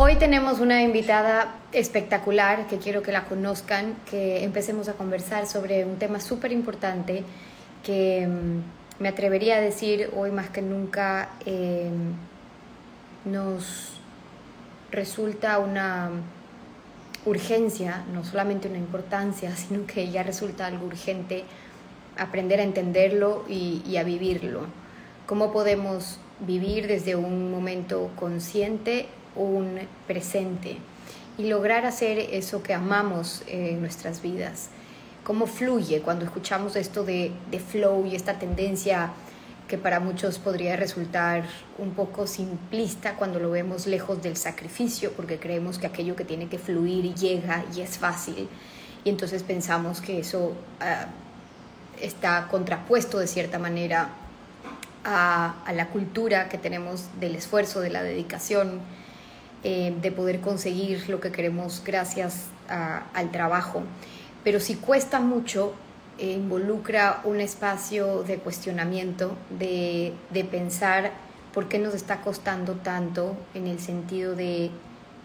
Hoy tenemos una invitada espectacular que quiero que la conozcan, que empecemos a conversar sobre un tema súper importante que mm, me atrevería a decir hoy más que nunca em, nos resulta una urgencia, no solamente una importancia, sino que ya resulta algo urgente aprender a entenderlo y, y a vivirlo. ¿Cómo podemos vivir desde un momento consciente un presente y lograr hacer eso que amamos en nuestras vidas. Cómo fluye cuando escuchamos esto de, de flow y esta tendencia que para muchos podría resultar un poco simplista cuando lo vemos lejos del sacrificio, porque creemos que aquello que tiene que fluir llega y es fácil, y entonces pensamos que eso ah, está contrapuesto de cierta manera a, la cultura que tenemos del esfuerzo, de la dedicación, eh, de poder conseguir lo que queremos gracias al trabajo. Pero si cuesta mucho, eh, involucra un espacio de cuestionamiento, de, de pensar por qué nos está costando tanto en el sentido de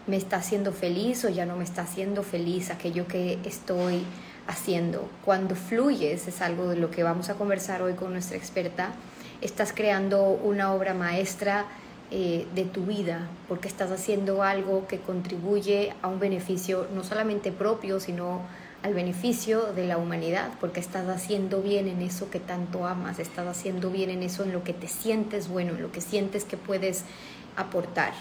me está haciendo feliz o ya no me está haciendo feliz aquello que estoy haciendo. Cuando fluyes, es algo de lo que vamos a conversar hoy con nuestra experta, estás creando una obra maestra eh, de tu vida, porque estás haciendo algo que contribuye a un beneficio no solamente propio, sino al beneficio de la humanidad, porque estás haciendo bien en eso que tanto amas, estás haciendo bien en eso en lo que te sientes bueno, en lo que sientes que puedes aportar.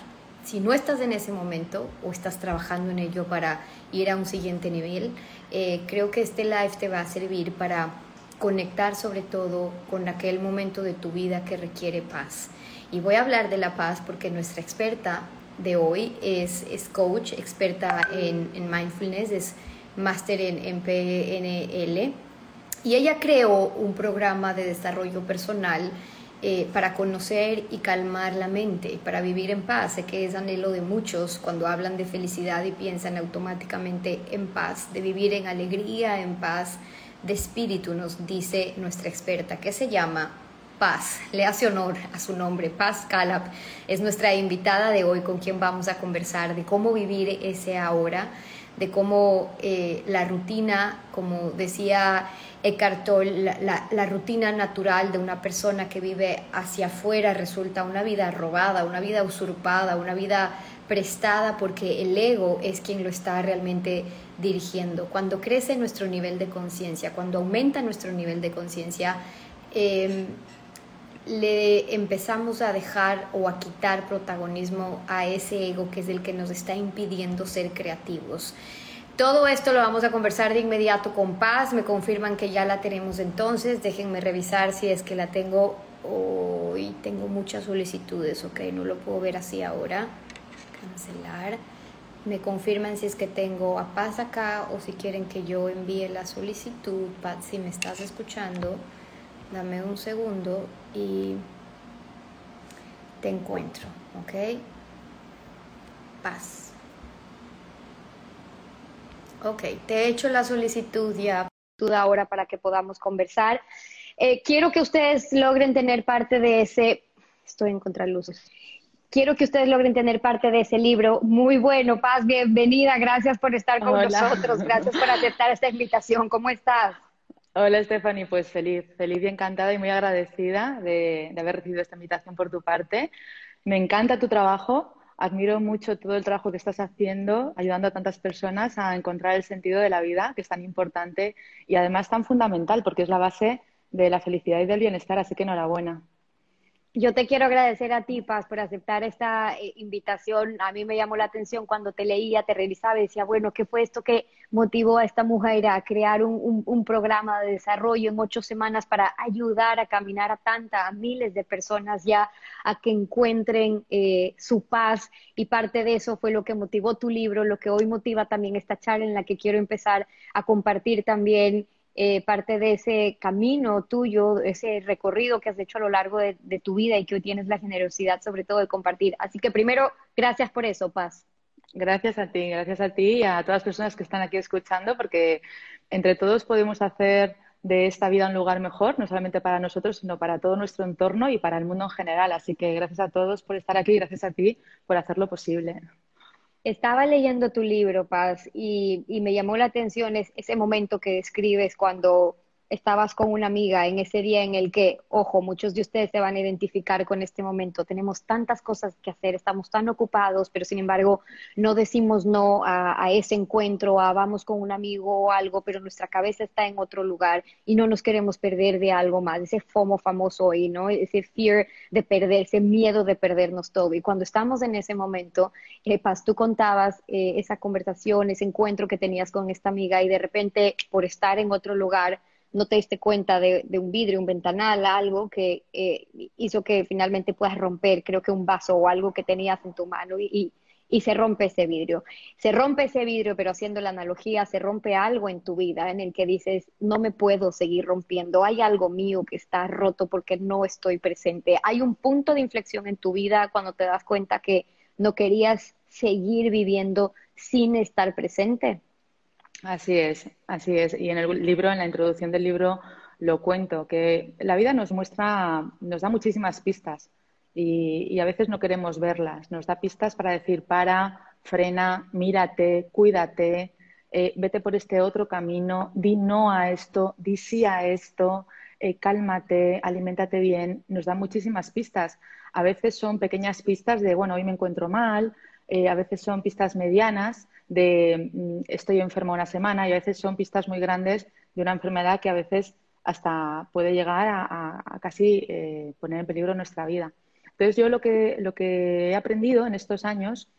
Si no estás en ese momento o estás trabajando en ello para ir a un siguiente nivel, eh, creo que este live te va a servir para conectar sobre todo con aquel momento de tu vida que requiere paz. Y voy a hablar de la paz porque nuestra experta de hoy es, coach, experta en, mindfulness, es máster en, en, PNL. Y ella creó un programa de desarrollo personal eh, para conocer y calmar la mente, para vivir en paz. Sé que es anhelo de muchos cuando hablan de felicidad y piensan automáticamente en paz, de vivir en alegría, en paz de espíritu, nos dice nuestra experta, que se llama Paz. Le hace honor a su nombre. Paz Calab es nuestra invitada de hoy con quien vamos a conversar de cómo vivir ese ahora, de cómo eh, la rutina, como decía Eckhart Tolle, la, rutina natural de una persona que vive hacia afuera resulta una vida robada, una vida usurpada, una vida prestada porque el ego es quien lo está realmente dirigiendo. Cuando crece nuestro nivel de conciencia, cuando aumenta nuestro nivel de conciencia, eh, le empezamos a dejar o a quitar protagonismo a ese ego que es el que nos está impidiendo ser creativos. Todo esto lo vamos a conversar de inmediato con Paz. Me confirman que ya la tenemos entonces. Déjenme revisar si es que la tengo. Hoy tengo muchas solicitudes, ok, no lo puedo ver así ahora. Cancelar. Me confirman si es que tengo a Paz acá o si quieren que yo envíe la solicitud. Paz, si me estás escuchando, dame un segundo y te encuentro, ¿ok? Paz. Ok, te he hecho la solicitud ya ahora para que podamos conversar. Eh, quiero que ustedes logren tener parte de ese, estoy en contraluces, quiero que ustedes logren tener parte de ese libro. Muy bueno, Paz, bienvenida, gracias por estar con nosotros, gracias por aceptar esta invitación. ¿Cómo estás? Hola Stephanie, pues feliz, feliz y encantada y muy agradecida de, haber recibido esta invitación por tu parte. Me encanta tu trabajo, admiro mucho todo el trabajo que estás haciendo, ayudando a tantas personas a encontrar el sentido de la vida, que es tan importante y además tan fundamental porque es la base de la felicidad y del bienestar, así que enhorabuena. Yo te quiero agradecer a ti, Paz, por aceptar esta eh, invitación. A mí me llamó la atención cuando te leía, te revisaba y decía, bueno, ¿qué fue esto que motivó a esta mujer a crear un, programa de desarrollo en ocho semanas para ayudar a caminar a tantas, a miles de personas ya a que encuentren eh, su paz? Y parte de eso fue lo que motivó tu libro, lo que hoy motiva también esta charla en la que quiero empezar a compartir también eh, parte de ese camino tuyo, ese recorrido que has hecho a lo largo de, tu vida y que hoy tienes la generosidad sobre todo de compartir. Así que primero, gracias por eso, Paz. Gracias a ti, gracias a ti y a todas las personas que están aquí escuchando, porque entre todos podemos hacer de esta vida un lugar mejor, no solamente para nosotros, sino para todo nuestro entorno y para el mundo en general. Así que gracias a todos por estar aquí gracias a ti por hacerlo posible. Estaba leyendo tu libro, Paz, y, y me llamó la atención ese momento que describes cuando estabas con una amiga en ese día en el que, ojo, muchos de ustedes se van a identificar con este momento. Tenemos tantas cosas que hacer, estamos tan ocupados, pero sin embargo no decimos no a, ese encuentro, a vamos con un amigo o algo, pero nuestra cabeza está en otro lugar y no nos queremos perder de algo más. Ese FOMO famoso hoy, ¿no? Ese fear de perder, ese miedo de perdernos todo. Y cuando estamos en ese momento, eh, tú contabas eh, esa conversación, ese encuentro que tenías con esta amiga y de repente por estar en otro lugar, no te diste cuenta de, un vidrio, un ventanal, algo que eh, hizo que finalmente puedas romper, creo que un vaso o algo que tenías en tu mano y, se rompe ese vidrio. Se rompe ese vidrio, pero haciendo la analogía, se rompe algo en tu vida en el que dices, no me puedo seguir rompiendo, hay algo mío que está roto porque no estoy presente. Hay un punto de inflexión en tu vida cuando te das cuenta que no querías seguir viviendo sin estar presente. Así es, así es. Y en el libro, en la introducción del libro, lo cuento, que la vida nos muestra, nos da muchísimas pistas y, a veces no queremos verlas. Nos da pistas para decir, para, frena, mírate, cuídate, eh, vete por este otro camino, di no a esto, di sí a esto, eh, cálmate, aliméntate bien. Nos da muchísimas pistas. A veces son pequeñas pistas de, bueno, hoy me encuentro mal, eh, a veces son pistas medianas de mm, estoy enfermo una semana y a veces son pistas muy grandes de una enfermedad que a veces hasta puede llegar a, casi eh, poner en peligro nuestra vida. Entonces yo lo que, lo que he aprendido en estos años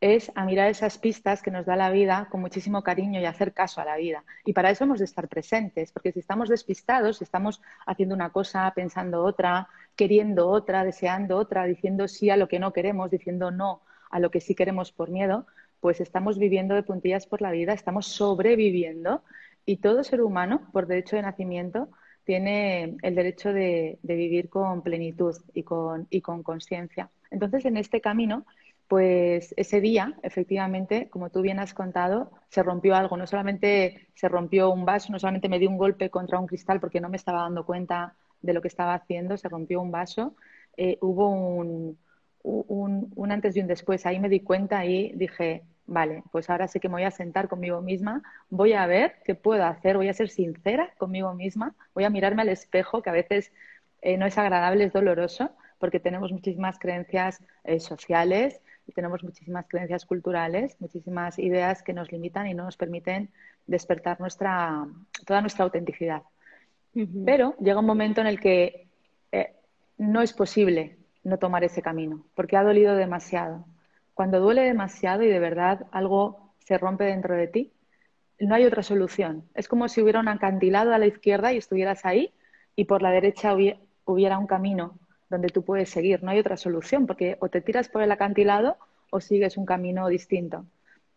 es a mirar esas pistas que nos da la vida con muchísimo cariño y hacer caso a la vida. Y para eso hemos de estar presentes, porque si estamos despistados, si estamos haciendo una cosa, pensando otra, queriendo otra, deseando otra, diciendo sí a lo que no queremos, diciendo no a lo que sí queremos por miedo, pues estamos viviendo de puntillas por la vida, estamos sobreviviendo y todo ser humano, por derecho de nacimiento, tiene el derecho de, vivir con plenitud y con y con conciencia. Entonces, en este camino, pues ese día, efectivamente, como tú bien has contado, se rompió algo. No solamente se rompió un vaso, no solamente me dio un golpe contra un cristal porque no me estaba dando cuenta de lo que estaba haciendo, se rompió un vaso, eh, hubo un, un, antes y un después. Ahí me di cuenta y dije, vale, pues ahora sé que me voy a sentar conmigo misma, voy a ver qué puedo hacer, voy a ser sincera conmigo misma, voy a mirarme al espejo, que a veces eh, no es agradable, es doloroso, porque tenemos muchísimas creencias eh, sociales y tenemos muchísimas creencias culturales, muchísimas ideas que nos limitan y no nos permiten despertar nuestra, toda nuestra autenticidad. Pero llega un momento en el que eh, no es posible no tomar ese camino, porque ha dolido demasiado. Cuando duele demasiado y de verdad algo se rompe dentro de ti, no hay otra solución. Es como si hubiera un acantilado a la izquierda y estuvieras ahí y por la derecha hubiera un camino donde tú puedes seguir. No hay otra solución, porque o te tiras por el acantilado o sigues un camino distinto.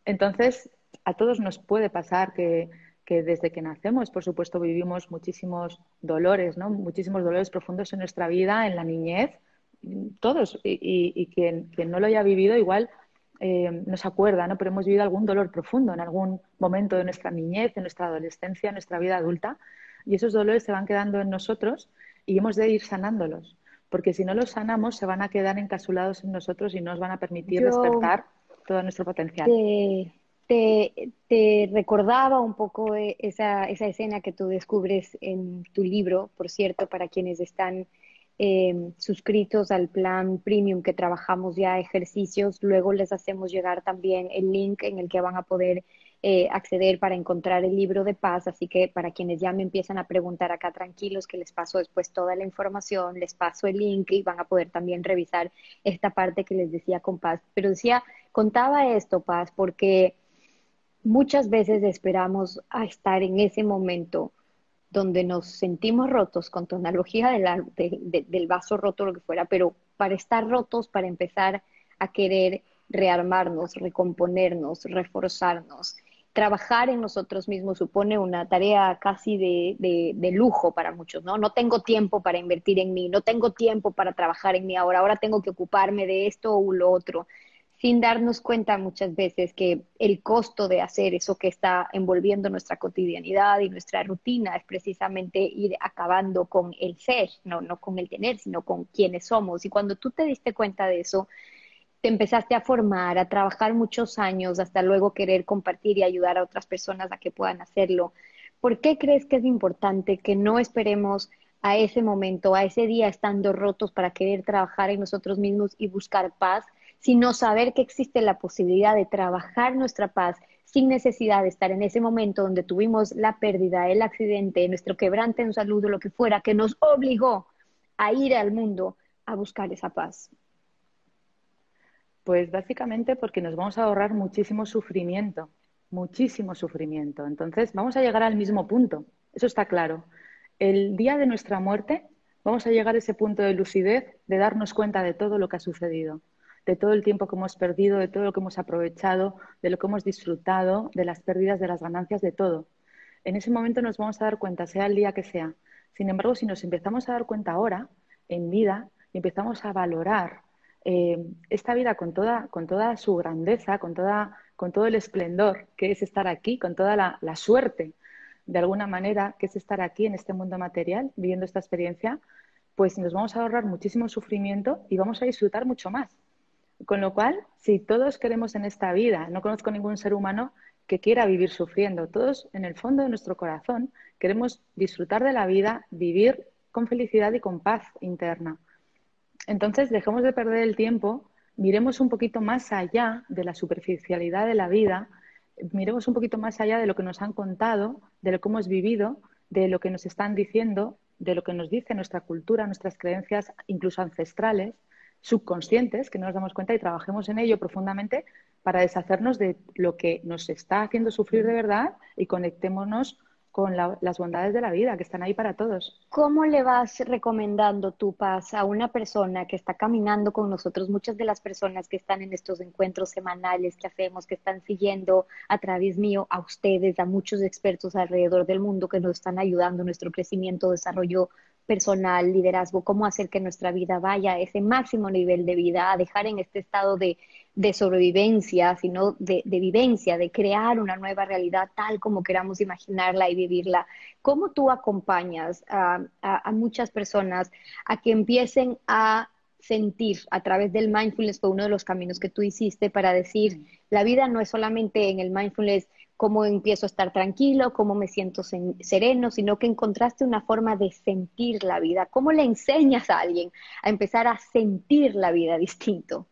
Entonces, a todos nos puede pasar que, que desde que nacemos, por supuesto, vivimos muchísimos dolores, ¿no? muchísimos dolores profundos en nuestra vida, en la niñez, todos, y, quien, no lo haya vivido igual eh, no se acuerda, ¿no? pero hemos vivido algún dolor profundo en algún momento de nuestra niñez, de nuestra adolescencia, de nuestra vida adulta, y esos dolores se van quedando en nosotros y hemos de ir sanándolos, porque si no los sanamos se van a quedar encapsulados en nosotros y no nos van a permitir despertar todo nuestro potencial. Te, recordaba un poco esa, esa escena que tú descubres en tu libro, por cierto, para quienes están Em, suscritos al plan premium que trabajamos ya ejercicios, luego les hacemos llegar también el link en el que van a poder eh, acceder para encontrar el libro de paz, así que para quienes ya me empiezan a preguntar acá tranquilos, que les paso después toda la información, les paso el link y van a poder también revisar esta parte que les decía con paz. Pero decía, contaba esto, paz, porque muchas veces esperamos a estar en ese momento donde nos sentimos rotos, con tu analogía del vaso roto, lo que fuera, pero para estar rotos, para empezar a querer rearmarnos, recomponernos, reforzarnos. Trabajar en nosotros mismos supone una tarea casi de, de, lujo para muchos, ¿no? No tengo tiempo para invertir en mí, no tengo tiempo para trabajar en mí ahora, ahora tengo que ocuparme de esto o lo otro sin darnos cuenta muchas veces que el costo de hacer eso que está envolviendo nuestra cotidianidad y nuestra rutina es precisamente ir acabando con el ser, no, no con el tener, sino con quienes somos. Y cuando tú te diste cuenta de eso, te empezaste a formar, a trabajar muchos años, hasta luego querer compartir y ayudar a otras personas a que puedan hacerlo. ¿Por qué crees que es importante que no esperemos a ese momento, a ese día estando rotos para querer trabajar en nosotros mismos y buscar paz? Sino saber que existe la posibilidad de trabajar nuestra paz sin necesidad de estar en ese momento donde tuvimos la pérdida, el accidente, nuestro quebrante en salud o lo que fuera, que nos obligó a ir al mundo a buscar esa paz. Pues básicamente porque nos vamos a ahorrar muchísimo sufrimiento, muchísimo sufrimiento. Entonces vamos a llegar al mismo punto, eso está claro. El día de nuestra muerte vamos a llegar a ese punto de lucidez, de darnos cuenta de todo lo que ha sucedido de todo el tiempo que hemos perdido, de todo lo que hemos aprovechado, de lo que hemos disfrutado, de las pérdidas, de las ganancias, de todo. En ese momento nos vamos a dar cuenta, sea el día que sea. Sin embargo, si nos empezamos a dar cuenta ahora, en vida, y empezamos a valorar eh, esta vida con toda, con toda su grandeza, con, toda, con todo el esplendor que es estar aquí, con toda la, la suerte, de alguna manera, que es estar aquí en este mundo material, viviendo esta experiencia, pues nos vamos a ahorrar muchísimo sufrimiento y vamos a disfrutar mucho más. Con lo cual, si todos queremos en esta vida, no conozco ningún ser humano que quiera vivir sufriendo, todos en el fondo de nuestro corazón queremos disfrutar de la vida, vivir con felicidad y con paz interna. Entonces, dejemos de perder el tiempo, miremos un poquito más allá de la superficialidad de la vida, miremos un poquito más allá de lo que nos han contado, de lo que hemos vivido, de lo que nos están diciendo, de lo que nos dice nuestra cultura, nuestras creencias, incluso ancestrales, subconscientes, que no nos damos cuenta y trabajemos en ello profundamente para deshacernos de lo que nos está haciendo sufrir de verdad y conectémonos con las bondades de la vida que están ahí para todos. ¿Cómo le vas recomendando tu paz a una persona que está caminando con nosotros? Muchas de las personas que están en estos encuentros semanales que hacemos, que están siguiendo a través mío a ustedes, a muchos expertos alrededor del mundo que nos están ayudando en nuestro crecimiento, desarrollo personal, liderazgo, cómo hacer que nuestra vida vaya a ese máximo nivel de vida, a dejar en este estado de, sobrevivencia, sino de, vivencia, de crear una nueva realidad tal como queramos imaginarla y vivirla. ¿Cómo tú acompañas a, a muchas personas a que empiecen a sentir a través del mindfulness fue uno de los caminos que tú hiciste para decir, la vida no es solamente en el mindfulness cómo empiezo a estar tranquilo, cómo me siento sereno, sino que encontraste una forma de sentir la vida. ¿Cómo le enseñas a alguien a empezar a sentir la vida distinto?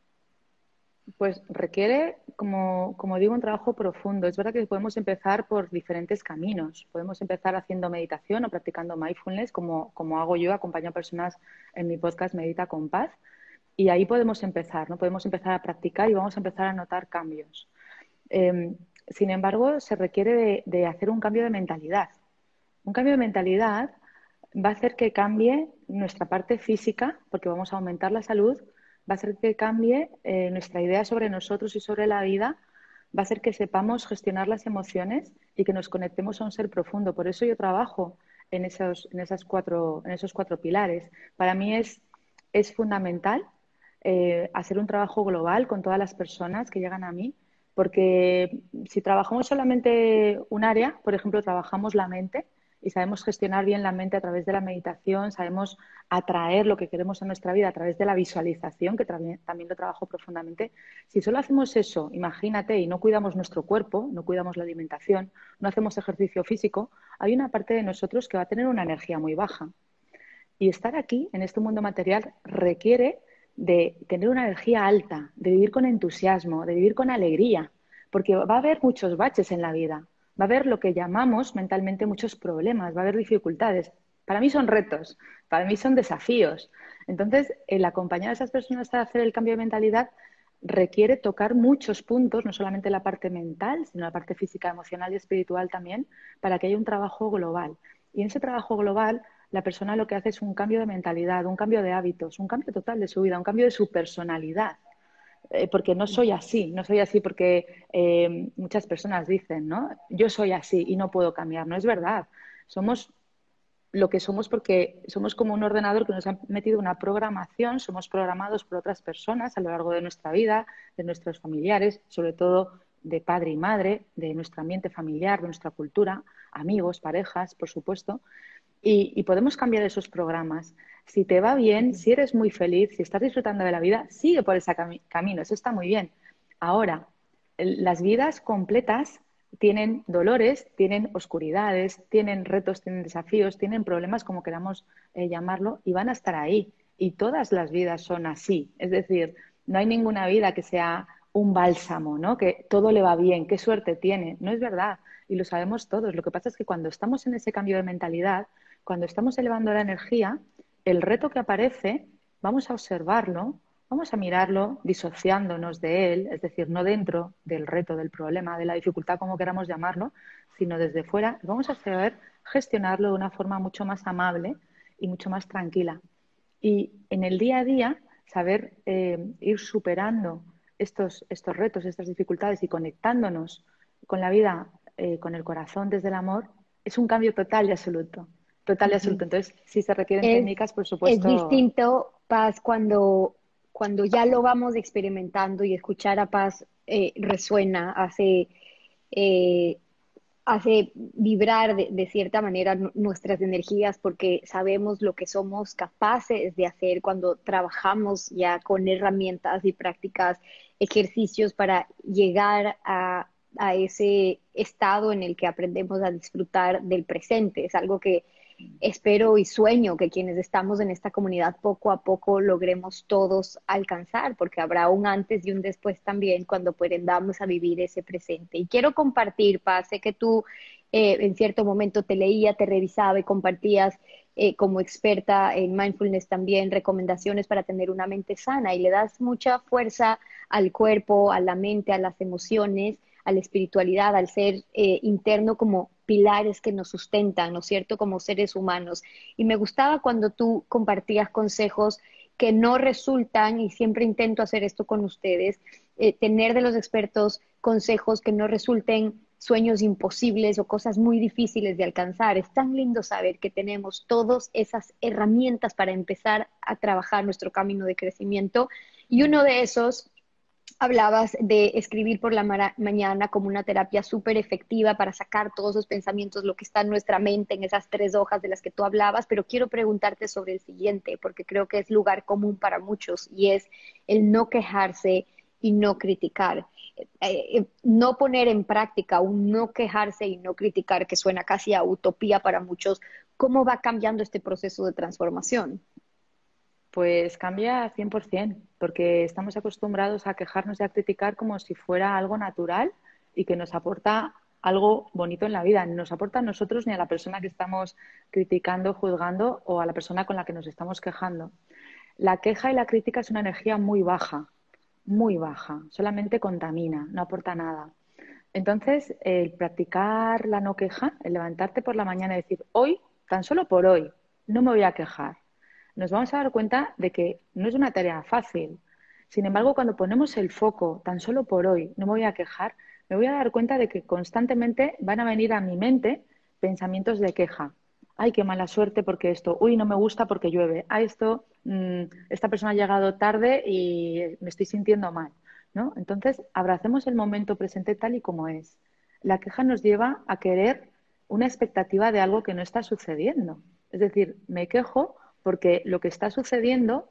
Pues requiere, como, digo, un trabajo profundo. Es verdad que podemos empezar por diferentes caminos. Podemos empezar haciendo meditación o practicando mindfulness, como, como hago yo, acompaño a personas en mi podcast Medita con Paz. Y ahí podemos empezar, ¿no? Podemos empezar a practicar y vamos a empezar a notar cambios. Em, sin embargo, se requiere de, hacer un cambio de mentalidad. Un cambio de mentalidad va a hacer que cambie nuestra parte física, porque vamos a aumentar la salud, va a hacer que cambie eh, nuestra idea sobre nosotros y sobre la vida, va a hacer que sepamos gestionar las emociones y que nos conectemos a un ser profundo. Por eso yo trabajo en esos, esas cuatro, esos pilares. Para mí es, es fundamental eh, hacer un trabajo global con todas las personas que llegan a mí porque si trabajamos solamente un área, por ejemplo, trabajamos la mente y sabemos gestionar bien la mente a través de la meditación, sabemos atraer lo que queremos en nuestra vida a través de la visualización, que también, lo trabajo profundamente. Si solo hacemos eso, imagínate, y no cuidamos nuestro cuerpo, no cuidamos la alimentación, no hacemos ejercicio físico, hay una parte de nosotros que va a tener una energía muy baja. Y estar aquí, en este mundo material, requiere de tener una energía alta, de vivir con entusiasmo, de vivir con alegría, porque va a haber muchos baches en la vida, va a haber lo que llamamos mentalmente muchos problemas, va a haber dificultades. Para mí son retos, para mí son desafíos. Entonces, el acompañar a esas personas a hacer el cambio de mentalidad requiere tocar muchos puntos, no solamente la parte mental, sino la parte física, emocional y espiritual también, para que haya un trabajo global. Y en ese trabajo global, la persona lo que hace es un cambio de mentalidad, un cambio de hábitos, un cambio total de su vida, un cambio de su personalidad. Eh, porque no soy así, no soy así porque eh, muchas personas dicen, ¿no? Yo soy así y no puedo cambiar. No es verdad. Somos lo que somos porque somos como un ordenador que nos ha metido una programación, somos programados por otras personas a lo largo de nuestra vida, de nuestros familiares, sobre todo de padre y madre, de nuestro ambiente familiar, de nuestra cultura, amigos, parejas, por supuesto, y, podemos cambiar esos programas. Si te va bien, si eres muy feliz, si estás disfrutando de la vida, sigue por ese camino, eso está muy bien. Ahora, las vidas completas tienen dolores, tienen oscuridades, tienen retos, tienen desafíos, tienen problemas, como queramos eh, llamarlo, y van a estar ahí. Y todas las vidas son así. Es decir, no hay ninguna vida que sea un bálsamo, ¿no? Que todo le va bien, qué suerte tiene. No es verdad. Y lo sabemos todos. Lo que pasa es que cuando estamos en ese cambio de mentalidad, cuando estamos elevando la energía, el reto que aparece, vamos a observarlo, vamos a mirarlo disociándonos de él, es decir, no dentro del reto, del problema, de la dificultad, como queramos llamarlo, sino desde fuera, vamos a saber gestionarlo de una forma mucho más amable y mucho más tranquila. Y en el día a día, saber eh, ir superando estos, estos retos, estas dificultades y conectándonos con la vida, eh, con el corazón desde el amor, es un cambio total y absoluto. Total y absoluto. Entonces, si se requieren técnicas, por supuesto. Es distinto, Paz, cuando, cuando ya lo vamos experimentando y escuchar a Paz eh, resuena, hace, eh, hace vibrar de, de, cierta manera nuestras energías porque sabemos lo que somos capaces de hacer cuando trabajamos ya con herramientas y prácticas, ejercicios para llegar a, a ese estado en el que aprendemos a disfrutar del presente. Es algo que espero y sueño que quienes estamos en esta comunidad poco a poco logremos todos alcanzar, porque habrá un antes y un después también cuando aprendamos a vivir ese presente. Y quiero compartir, Paz, sé que tú eh, en cierto momento te leía, te revisaba y compartías eh, como experta en mindfulness también recomendaciones para tener una mente sana y le das mucha fuerza al cuerpo, a la mente, a las emociones, a la espiritualidad, al ser eh, interno como pilares que nos sustentan, ¿no es cierto?, como seres humanos. Y me gustaba cuando tú compartías consejos que no resultan, y siempre intento hacer esto con ustedes, eh, tener de los expertos consejos que no resulten sueños imposibles o cosas muy difíciles de alcanzar. Es tan lindo saber que tenemos todas esas herramientas para empezar a trabajar nuestro camino de crecimiento. Y uno de esos hablabas de escribir por la mañana como una terapia súper efectiva para sacar todos los pensamientos, lo que está en nuestra mente, en esas tres hojas de las que tú hablabas, pero quiero preguntarte sobre el siguiente, porque creo que es lugar común para muchos y es el no quejarse y no criticar. Eh, eh, no poner en práctica un no quejarse y no criticar, que suena casi a utopía para muchos, ¿cómo va cambiando este proceso de transformación? Pues cambia 100%, porque estamos acostumbrados a quejarnos y a criticar como si fuera algo natural y que nos aporta algo bonito en la vida. Ni nos aporta a nosotros ni a la persona que estamos criticando, juzgando o a la persona con la que nos estamos quejando. La queja y la crítica es una energía muy baja, muy baja, solamente contamina, no aporta nada. Entonces, el practicar la no queja, el levantarte por la mañana y decir, hoy, tan solo por hoy, no me voy a quejar nos vamos a dar cuenta de que no es una tarea fácil. Sin embargo, cuando ponemos el foco tan solo por hoy, no me voy a quejar, me voy a dar cuenta de que constantemente van a venir a mi mente pensamientos de queja. Ay, qué mala suerte porque esto, uy, no me gusta porque llueve, a esto, mm, esta persona ha llegado tarde y me estoy sintiendo mal. ¿no? Entonces, abracemos el momento presente tal y como es. La queja nos lleva a querer una expectativa de algo que no está sucediendo. Es decir, me quejo porque lo que está sucediendo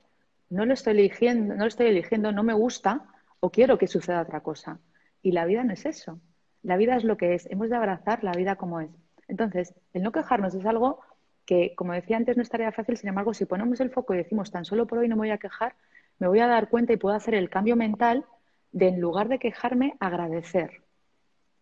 no lo estoy eligiendo, no lo estoy eligiendo, no me gusta o quiero que suceda otra cosa. Y la vida no es eso. La vida es lo que es. Hemos de abrazar la vida como es. Entonces, el no quejarnos es algo que, como decía antes, no es tarea fácil. Sin embargo, si ponemos el foco y decimos tan solo por hoy no me voy a quejar, me voy a dar cuenta y puedo hacer el cambio mental de en lugar de quejarme, agradecer.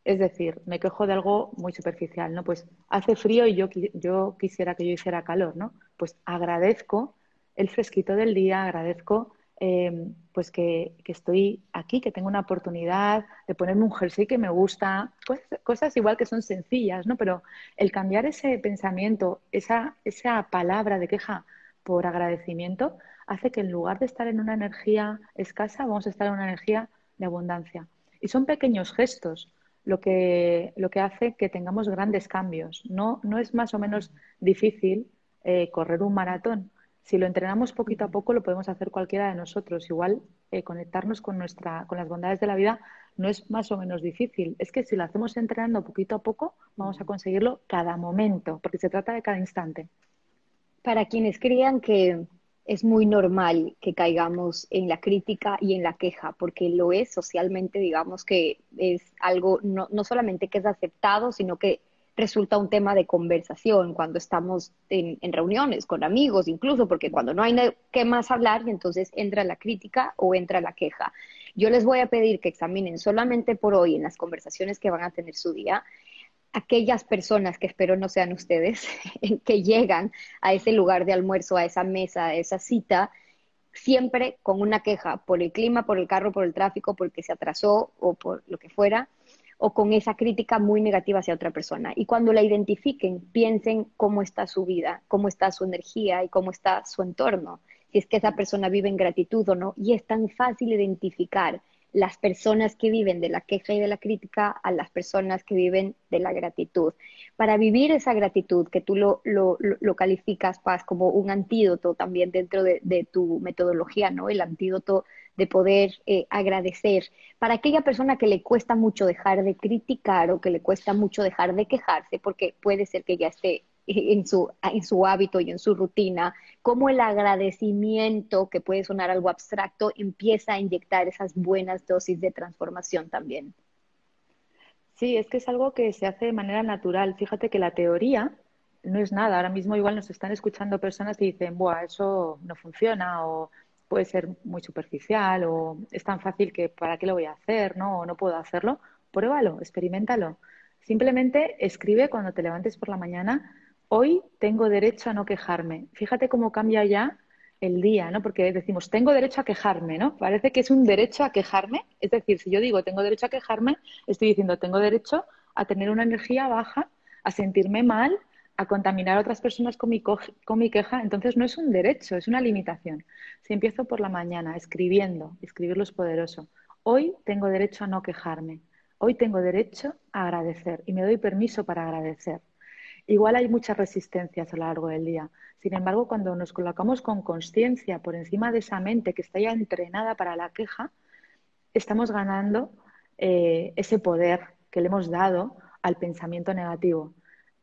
Es decir, me quejo de algo muy superficial, ¿no? Pues hace frío y yo, yo quisiera que yo hiciera calor, ¿no? Pues agradezco el fresquito del día, agradezco eh, pues que, estoy aquí, que tengo una oportunidad de ponerme un jersey que me gusta, pues, cosas igual que son sencillas, ¿no? Pero el cambiar ese pensamiento, esa, esa palabra de queja por agradecimiento, hace que en lugar de estar en una energía escasa, vamos a estar en una energía de abundancia. Y son pequeños gestos lo que, lo que hace que tengamos grandes cambios. No, no es más o menos difícil eh, correr un maratón, si lo entrenamos poquito a poco, lo podemos hacer cualquiera de nosotros. Igual eh, conectarnos con, nuestra, con las bondades de la vida no es más o menos difícil. Es que si lo hacemos entrenando poquito a poco, vamos a conseguirlo cada momento, porque se trata de cada instante. Para quienes crean que es muy normal que caigamos en la crítica y en la queja, porque lo es socialmente, digamos que es algo no, no solamente que es aceptado, sino que resulta un tema de conversación cuando estamos en, reuniones con amigos, incluso porque cuando no hay qué más hablar, entonces entra la crítica o entra la queja. Yo les voy a pedir que examinen solamente por hoy en las conversaciones que van a tener su día aquellas personas que espero no sean ustedes, que llegan a ese lugar de almuerzo, a esa mesa, a esa cita, siempre con una queja por el clima, por el carro, por el tráfico, porque se atrasó o por lo que fuera, o con esa crítica muy negativa hacia otra persona. Y cuando la identifiquen, piensen cómo está su vida, cómo está su energía y cómo está su entorno, si es que esa persona vive en gratitud o no. Y es tan fácil identificar las personas que viven de la queja y de la crítica a las personas que viven de la gratitud. Para vivir esa gratitud, que tú lo, lo, lo calificas, Paz, como un antídoto también dentro de, de, tu metodología, ¿no? El antídoto de poder eh, agradecer. Para aquella persona que le cuesta mucho dejar de criticar o que le cuesta mucho dejar de quejarse, porque puede ser que ya esté en su, en su hábito y en su rutina, cómo el agradecimiento, que puede sonar algo abstracto, empieza a inyectar esas buenas dosis de transformación también. Sí, es que es algo que se hace de manera natural. Fíjate que la teoría no es nada. Ahora mismo igual nos están escuchando personas que dicen, Buah, eso no funciona o puede ser muy superficial o es tan fácil que para qué lo voy a hacer, ¿no? O no puedo hacerlo. Pruébalo, experimentalo. Simplemente escribe cuando te levantes por la mañana, hoy tengo derecho a no quejarme. Fíjate cómo cambia ya el día, ¿no? Porque decimos, tengo derecho a quejarme, ¿no? Parece que es un derecho a quejarme. Es decir, si yo digo, tengo derecho a quejarme, estoy diciendo, tengo derecho a tener una energía baja, a sentirme mal, a contaminar a otras personas con mi, con mi queja, entonces no es un derecho, es una limitación. Si empiezo por la mañana escribiendo, escribirlo es poderoso. Hoy tengo derecho a no quejarme. Hoy tengo derecho a agradecer y me doy permiso para agradecer. Igual hay muchas resistencias a lo largo del día. Sin embargo, cuando nos colocamos con conciencia por encima de esa mente que está ya entrenada para la queja, estamos ganando eh, ese poder que le hemos dado al pensamiento negativo.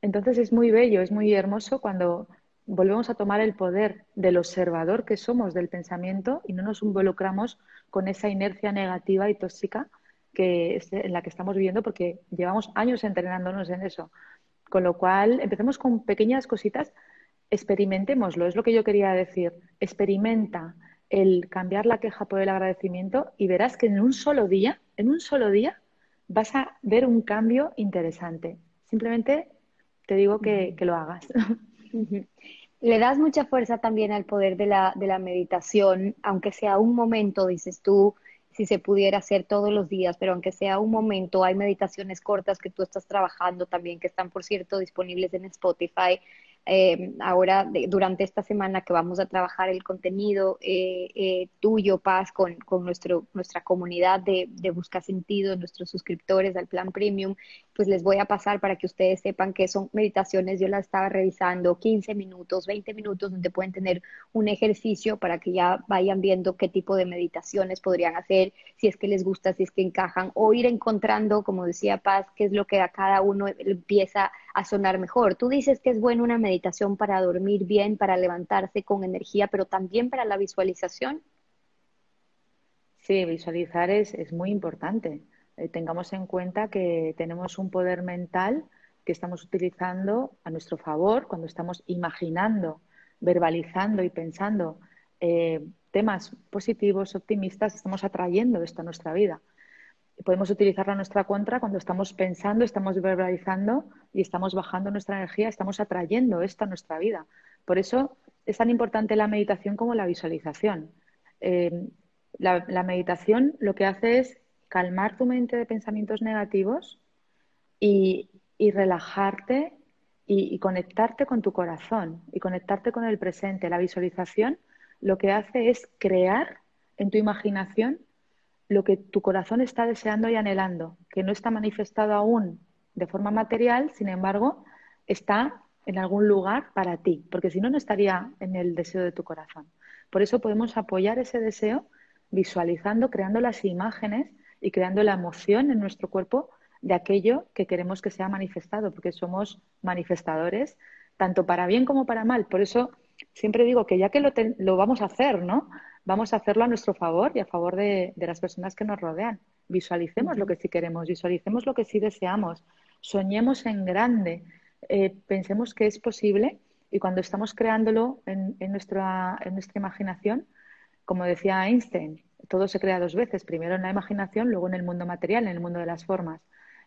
Entonces es muy bello, es muy hermoso cuando volvemos a tomar el poder del observador que somos del pensamiento y no nos involucramos con esa inercia negativa y tóxica que en la que estamos viviendo porque llevamos años entrenándonos en eso. Con lo cual, empecemos con pequeñas cositas, experimentémoslo, es lo que yo quería decir. Experimenta el cambiar la queja por el agradecimiento y verás que en un solo día, en un solo día, vas a ver un cambio interesante. Simplemente te digo que, lo hagas. Le das mucha fuerza también al poder de la, de la meditación, aunque sea un momento, dices tú, si se pudiera hacer todos los días, pero aunque sea un momento, hay meditaciones cortas que tú estás trabajando también, que están, por cierto, disponibles en Spotify. Eh, ahora, durante esta semana que vamos a trabajar el contenido eh, eh, tuyo, Paz, con, con nuestro, nuestra comunidad de, de Busca Sentido, nuestros suscriptores al plan premium, pues les voy a pasar para que ustedes sepan que son meditaciones, yo las estaba revisando, 15 minutos, 20 minutos, donde pueden tener un ejercicio para que ya vayan viendo qué tipo de meditaciones podrían hacer, si es que les gusta, si es que encajan, o ir encontrando, como decía Paz, qué es lo que a cada uno empieza a sonar mejor. Tú dices que es buena una meditación para dormir bien, para levantarse con energía, pero también para la visualización. Sí, visualizar es, es muy importante eh, tengamos en cuenta que tenemos un poder mental que estamos utilizando a nuestro favor cuando estamos imaginando, verbalizando y pensando eh, temas positivos, optimistas, estamos atrayendo esto a nuestra vida. podemos utilizarla a nuestra contra cuando estamos pensando, estamos verbalizando y estamos bajando nuestra energía, estamos atrayendo esto a nuestra vida. Por eso es tan importante la meditación como la visualización. Eh, la, meditación lo que hace es calmar tu mente de pensamientos negativos y, relajarte y, conectarte con tu corazón y conectarte con el presente. La visualización lo que hace es crear en tu imaginación lo que tu corazón está deseando y anhelando, que no está manifestado aún de forma material, sin embargo, está en algún lugar para ti, porque si no, no estaría en el deseo de tu corazón. Por eso podemos apoyar ese deseo visualizando, creando las imágenes y creando la emoción en nuestro cuerpo de aquello que queremos que sea manifestado, porque somos manifestadores, tanto para bien como para mal. Por eso siempre digo que ya que lo, lo vamos a hacer, ¿no? Vamos a hacerlo a nuestro favor y a favor de, las personas que nos rodean. Visualicemos lo que sí queremos, visualicemos lo que sí deseamos, soñemos en grande, eh, pensemos que es posible y cuando estamos creándolo en, nuestra, en nuestra imaginación, como decía Einstein, todo se crea dos veces, primero en la imaginación, luego en el mundo material, en el mundo de las formas,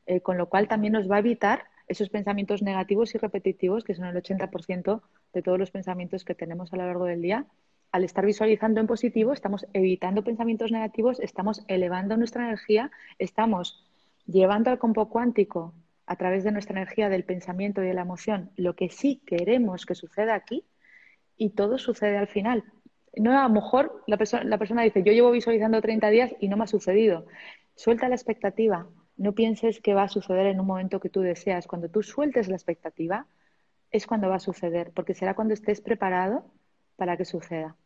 eh, con lo cual también nos va a evitar esos pensamientos negativos y repetitivos, que son el 80% de todos los pensamientos que tenemos a lo largo del día. Al estar visualizando en positivo, estamos evitando pensamientos negativos, estamos elevando nuestra energía, estamos llevando al campo cuántico a través de nuestra energía del pensamiento y de la emoción lo que sí queremos que suceda aquí y todo sucede al final. No, a lo mejor la, persona, la persona dice, yo llevo visualizando 30 días y no me ha sucedido. Suelta la expectativa, no pienses que va a suceder en un momento que tú deseas. Cuando tú sueltes la expectativa, es cuando va a suceder, porque será cuando estés preparado para que suceda.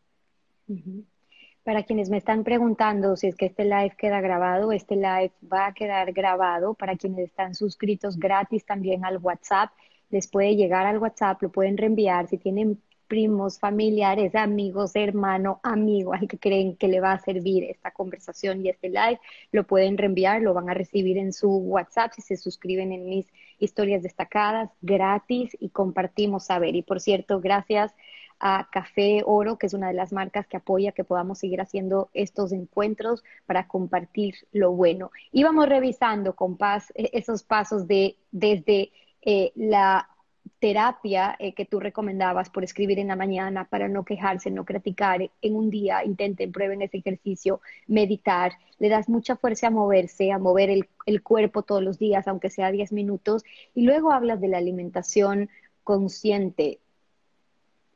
Para quienes me están preguntando si es que este live queda grabado, este live va a quedar grabado. Para quienes están suscritos gratis también al WhatsApp, les puede llegar al WhatsApp, lo pueden reenviar. Si tienen primos, familiares, amigos, hermano, amigo al que creen que le va a servir esta conversación y este live, lo pueden reenviar, lo van a recibir en su WhatsApp si se suscriben en mis historias destacadas, gratis y compartimos saber. Y por cierto, gracias a Café Oro, que es una de las marcas que apoya que podamos seguir haciendo estos encuentros para compartir lo bueno. Íbamos revisando con paz e-, esos pasos de desde eh, la terapia eh, que tú recomendabas por escribir en la mañana para no quejarse, no criticar en un día, intenten, prueben ese ejercicio, meditar, le das mucha fuerza a moverse, a mover el, el cuerpo todos los días, aunque sea 10 minutos, y luego hablas de la alimentación consciente.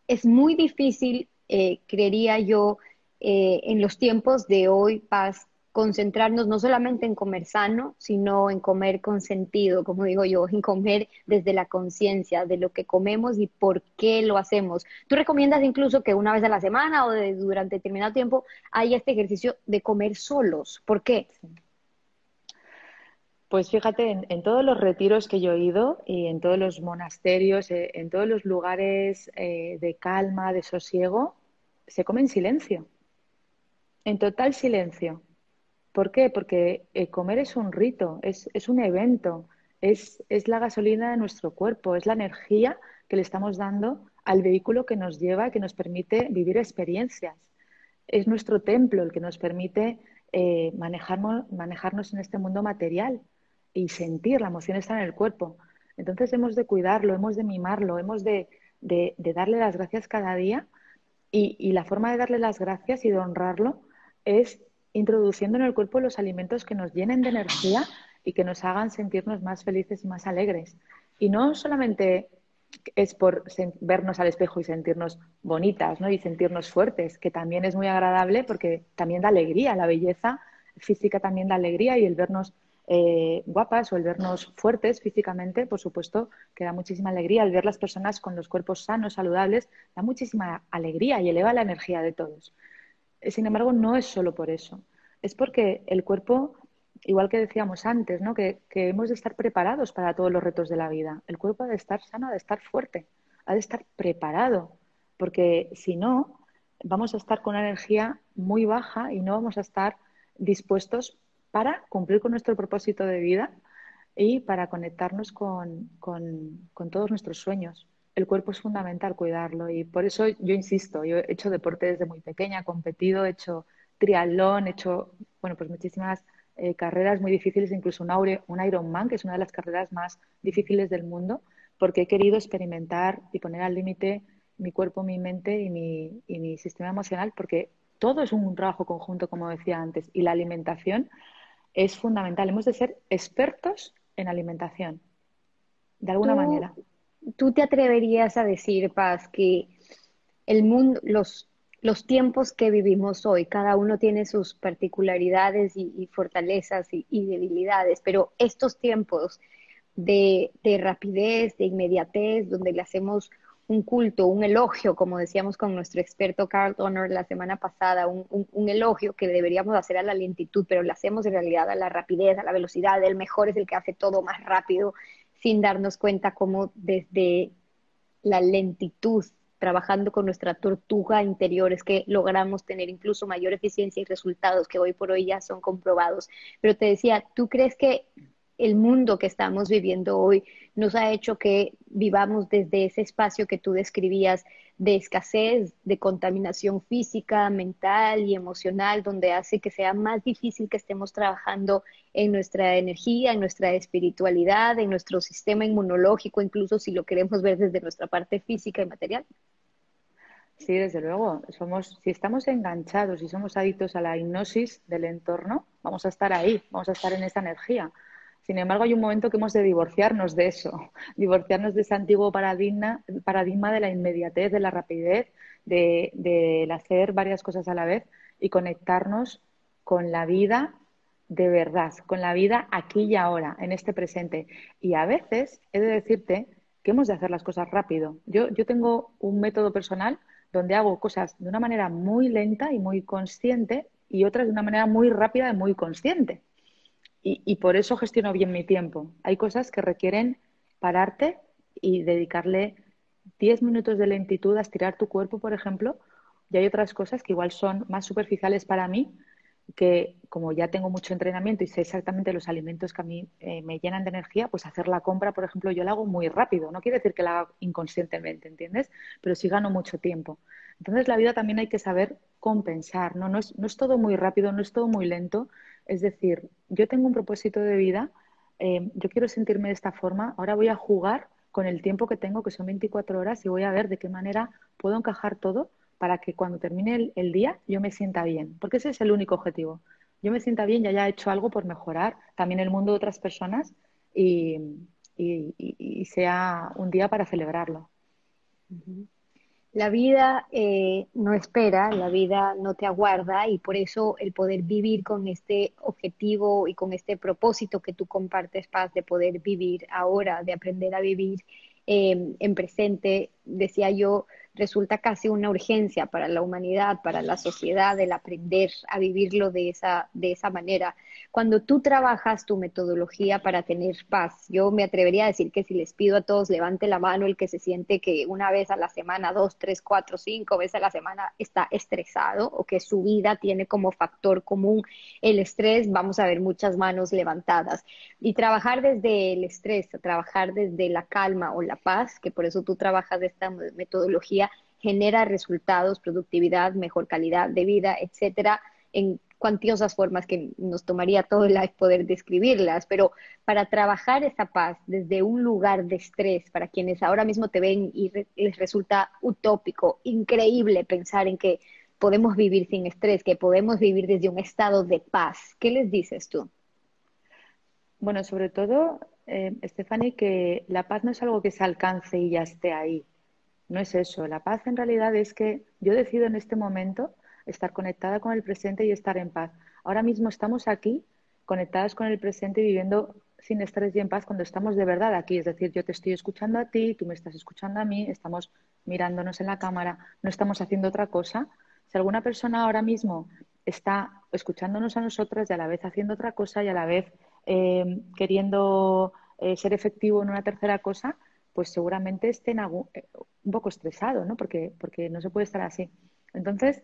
Es muy difícil, eh, creería yo, eh, en los tiempos de hoy, Paz, concentrarnos no solamente en comer sano, sino en comer con sentido, como digo yo, en comer desde la conciencia de lo que comemos y por qué lo hacemos. Tú recomiendas incluso que una vez a la semana o durante determinado tiempo haya este ejercicio de comer solos. ¿Por qué? Pues fíjate, en, todos los retiros que yo he ido y en todos los monasterios, eh, en todos los lugares eh, de calma, de sosiego, se come en silencio, en total silencio. ¿Por qué? Porque eh, comer es un rito, es, un evento, es, la gasolina de nuestro cuerpo, es la energía que le estamos dando al vehículo que nos lleva, que nos permite vivir experiencias. Es nuestro templo el que nos permite eh, manejarnos, en este mundo material y sentir, la emoción está en el cuerpo. Entonces hemos de cuidarlo, hemos de mimarlo, hemos de, darle las gracias cada día y, y, la forma de darle las gracias y de honrarlo es introduciendo en el cuerpo los alimentos que nos llenen de energía y que nos hagan sentirnos más felices y más alegres. Y no solamente es por vernos al espejo y sentirnos bonitas ¿no? y sentirnos fuertes, que también es muy agradable porque también da alegría, la belleza física también da alegría y el vernos eh, guapas o el vernos fuertes físicamente, por supuesto, que da muchísima alegría. El ver las personas con los cuerpos sanos, saludables, da muchísima alegría y eleva la energía de todos. Sin embargo, no es solo por eso. Es porque el cuerpo, igual que decíamos antes, ¿no? que, hemos de estar preparados para todos los retos de la vida. El cuerpo ha de estar sano, ha de estar fuerte, ha de estar preparado. Porque si no, vamos a estar con una energía muy baja y no vamos a estar dispuestos para cumplir con nuestro propósito de vida y para conectarnos con todos nuestros sueños el cuerpo es fundamental cuidarlo y por eso yo insisto, yo he hecho deporte desde muy pequeña, he competido, he hecho triatlón, he hecho, bueno, pues muchísimas eh, carreras muy difíciles, incluso un, un Ironman, que es una de las carreras más difíciles del mundo, porque he querido experimentar y poner al límite mi cuerpo, mi mente y mi, y mi sistema emocional, porque todo es un trabajo conjunto, como decía antes, y la alimentación es fundamental. Hemos de ser expertos en alimentación, de alguna manera. ¿Tú te atreverías a decir, Paz, que el mundo, los, los tiempos que vivimos hoy, cada uno tiene sus particularidades y, fortalezas y, debilidades, pero estos tiempos de, de rapidez, de inmediatez, donde le hacemos un culto, un elogio, como decíamos con nuestro experto Carl Donner la semana pasada, un, elogio que deberíamos hacer a la lentitud, pero lo hacemos en realidad a la rapidez, a la velocidad, el mejor es el que hace todo más rápido, sin darnos cuenta cómo desde la lentitud, trabajando con nuestra tortuga interior, es que logramos tener incluso mayor eficiencia y resultados que hoy por hoy ya son comprobados. Pero te decía, ¿tú crees que el mundo que estamos viviendo hoy nos ha hecho que vivamos desde ese espacio que tú describías de escasez, de contaminación física, mental y emocional, donde hace que sea más difícil que estemos trabajando en nuestra energía, en nuestra espiritualidad, en nuestro sistema inmunológico, incluso si lo queremos ver desde nuestra parte física y material. Sí, desde luego. Somos, si estamos enganchados y somos adictos a la hipnosis del entorno, vamos a estar ahí, vamos a estar en esa energía. Sin embargo, hay un momento que hemos de divorciarnos de eso, divorciarnos de ese antiguo paradigma, paradigma de la inmediatez, de la rapidez, de, hacer varias cosas a la vez y conectarnos con la vida de verdad, con la vida aquí y ahora, en este presente. Y a veces he de decirte que hemos de hacer las cosas rápido. Yo, yo tengo un método personal donde hago cosas de una manera muy lenta y muy consciente y otras de una manera muy rápida y muy consciente y, por eso gestiono bien mi tiempo. Hay cosas que requieren pararte y dedicarle 10 minutos de lentitud a estirar tu cuerpo, por ejemplo, y hay otras cosas que igual son más superficiales para mí, que como ya tengo mucho entrenamiento y sé exactamente los alimentos que a mí eh, me llenan de energía, pues hacer la compra, por ejemplo, yo la hago muy rápido. No quiere decir que la haga inconscientemente, ¿entiendes? Pero sí gano mucho tiempo. Entonces la vida también hay que saber compensar, ¿no? No es, no es todo muy rápido, no es todo muy lento, es decir, yo tengo un propósito de vida, eh, yo quiero sentirme de esta forma, ahora voy a jugar con el tiempo que tengo, que son 24 horas, y voy a ver de qué manera puedo encajar todo para que cuando termine el, día yo me sienta bien, porque ese es el único objetivo. Yo me sienta bien y haya hecho algo por mejorar también el mundo de otras personas y, sea un día para celebrarlo. La vida eh, no espera, la vida no te aguarda y por eso el poder vivir con este objetivo y con este propósito que tú compartes, Paz, de poder vivir ahora, de aprender a vivir eh, en presente, decía yo, resulta casi una urgencia para la humanidad, para la sociedad, el aprender a vivirlo de esa, de esa manera. Cuando tú trabajas tu metodología para tener paz, yo me atrevería a decir que si les pido a todos, levante la mano el que se siente que una vez a la semana, dos, tres, cuatro, cinco veces a la semana está estresado o que su vida tiene como factor común el estrés, vamos a ver muchas manos levantadas. Y trabajar desde el estrés, trabajar desde la calma o la paz, que por eso tú trabajas esta metodología, genera resultados, productividad, mejor calidad de vida, etcétera, en cuantiosas formas que nos tomaría todo el live poder describirlas, pero para trabajar esa paz desde un lugar de estrés, para quienes ahora mismo te ven y les resulta utópico, increíble pensar en que podemos vivir sin estrés, que podemos vivir desde un estado de paz, ¿qué les dices tú? Bueno, sobre todo, eh, Stephanie, que la paz no es algo que se alcance y ya esté ahí. No es eso. La paz en realidad es que yo decido en este momento estar conectada con el presente y estar en paz. Ahora mismo estamos aquí conectadas con el presente y viviendo sin estrés y en paz cuando estamos de verdad aquí. Es decir, yo te estoy escuchando a ti, tú me estás escuchando a mí, estamos mirándonos en la cámara, no estamos haciendo otra cosa. Si alguna persona ahora mismo está escuchándonos a nosotras y a la vez haciendo otra cosa y a la vez eh, queriendo eh, ser efectivo en una tercera cosa, pues seguramente estén eh, un poco estresado, ¿no? Porque, porque no se puede estar así. Entonces,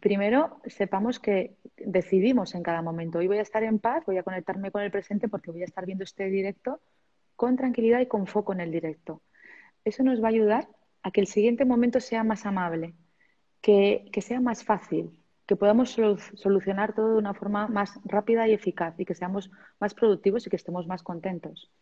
primero sepamos que decidimos en cada momento. Hoy voy a estar en paz, voy a conectarme con el presente porque voy a estar viendo este directo con tranquilidad y con foco en el directo. Eso nos va a ayudar a que el siguiente momento sea más amable, que, que sea más fácil, que podamos solucionar todo de una forma más rápida y eficaz y que seamos más productivos y que estemos más contentos.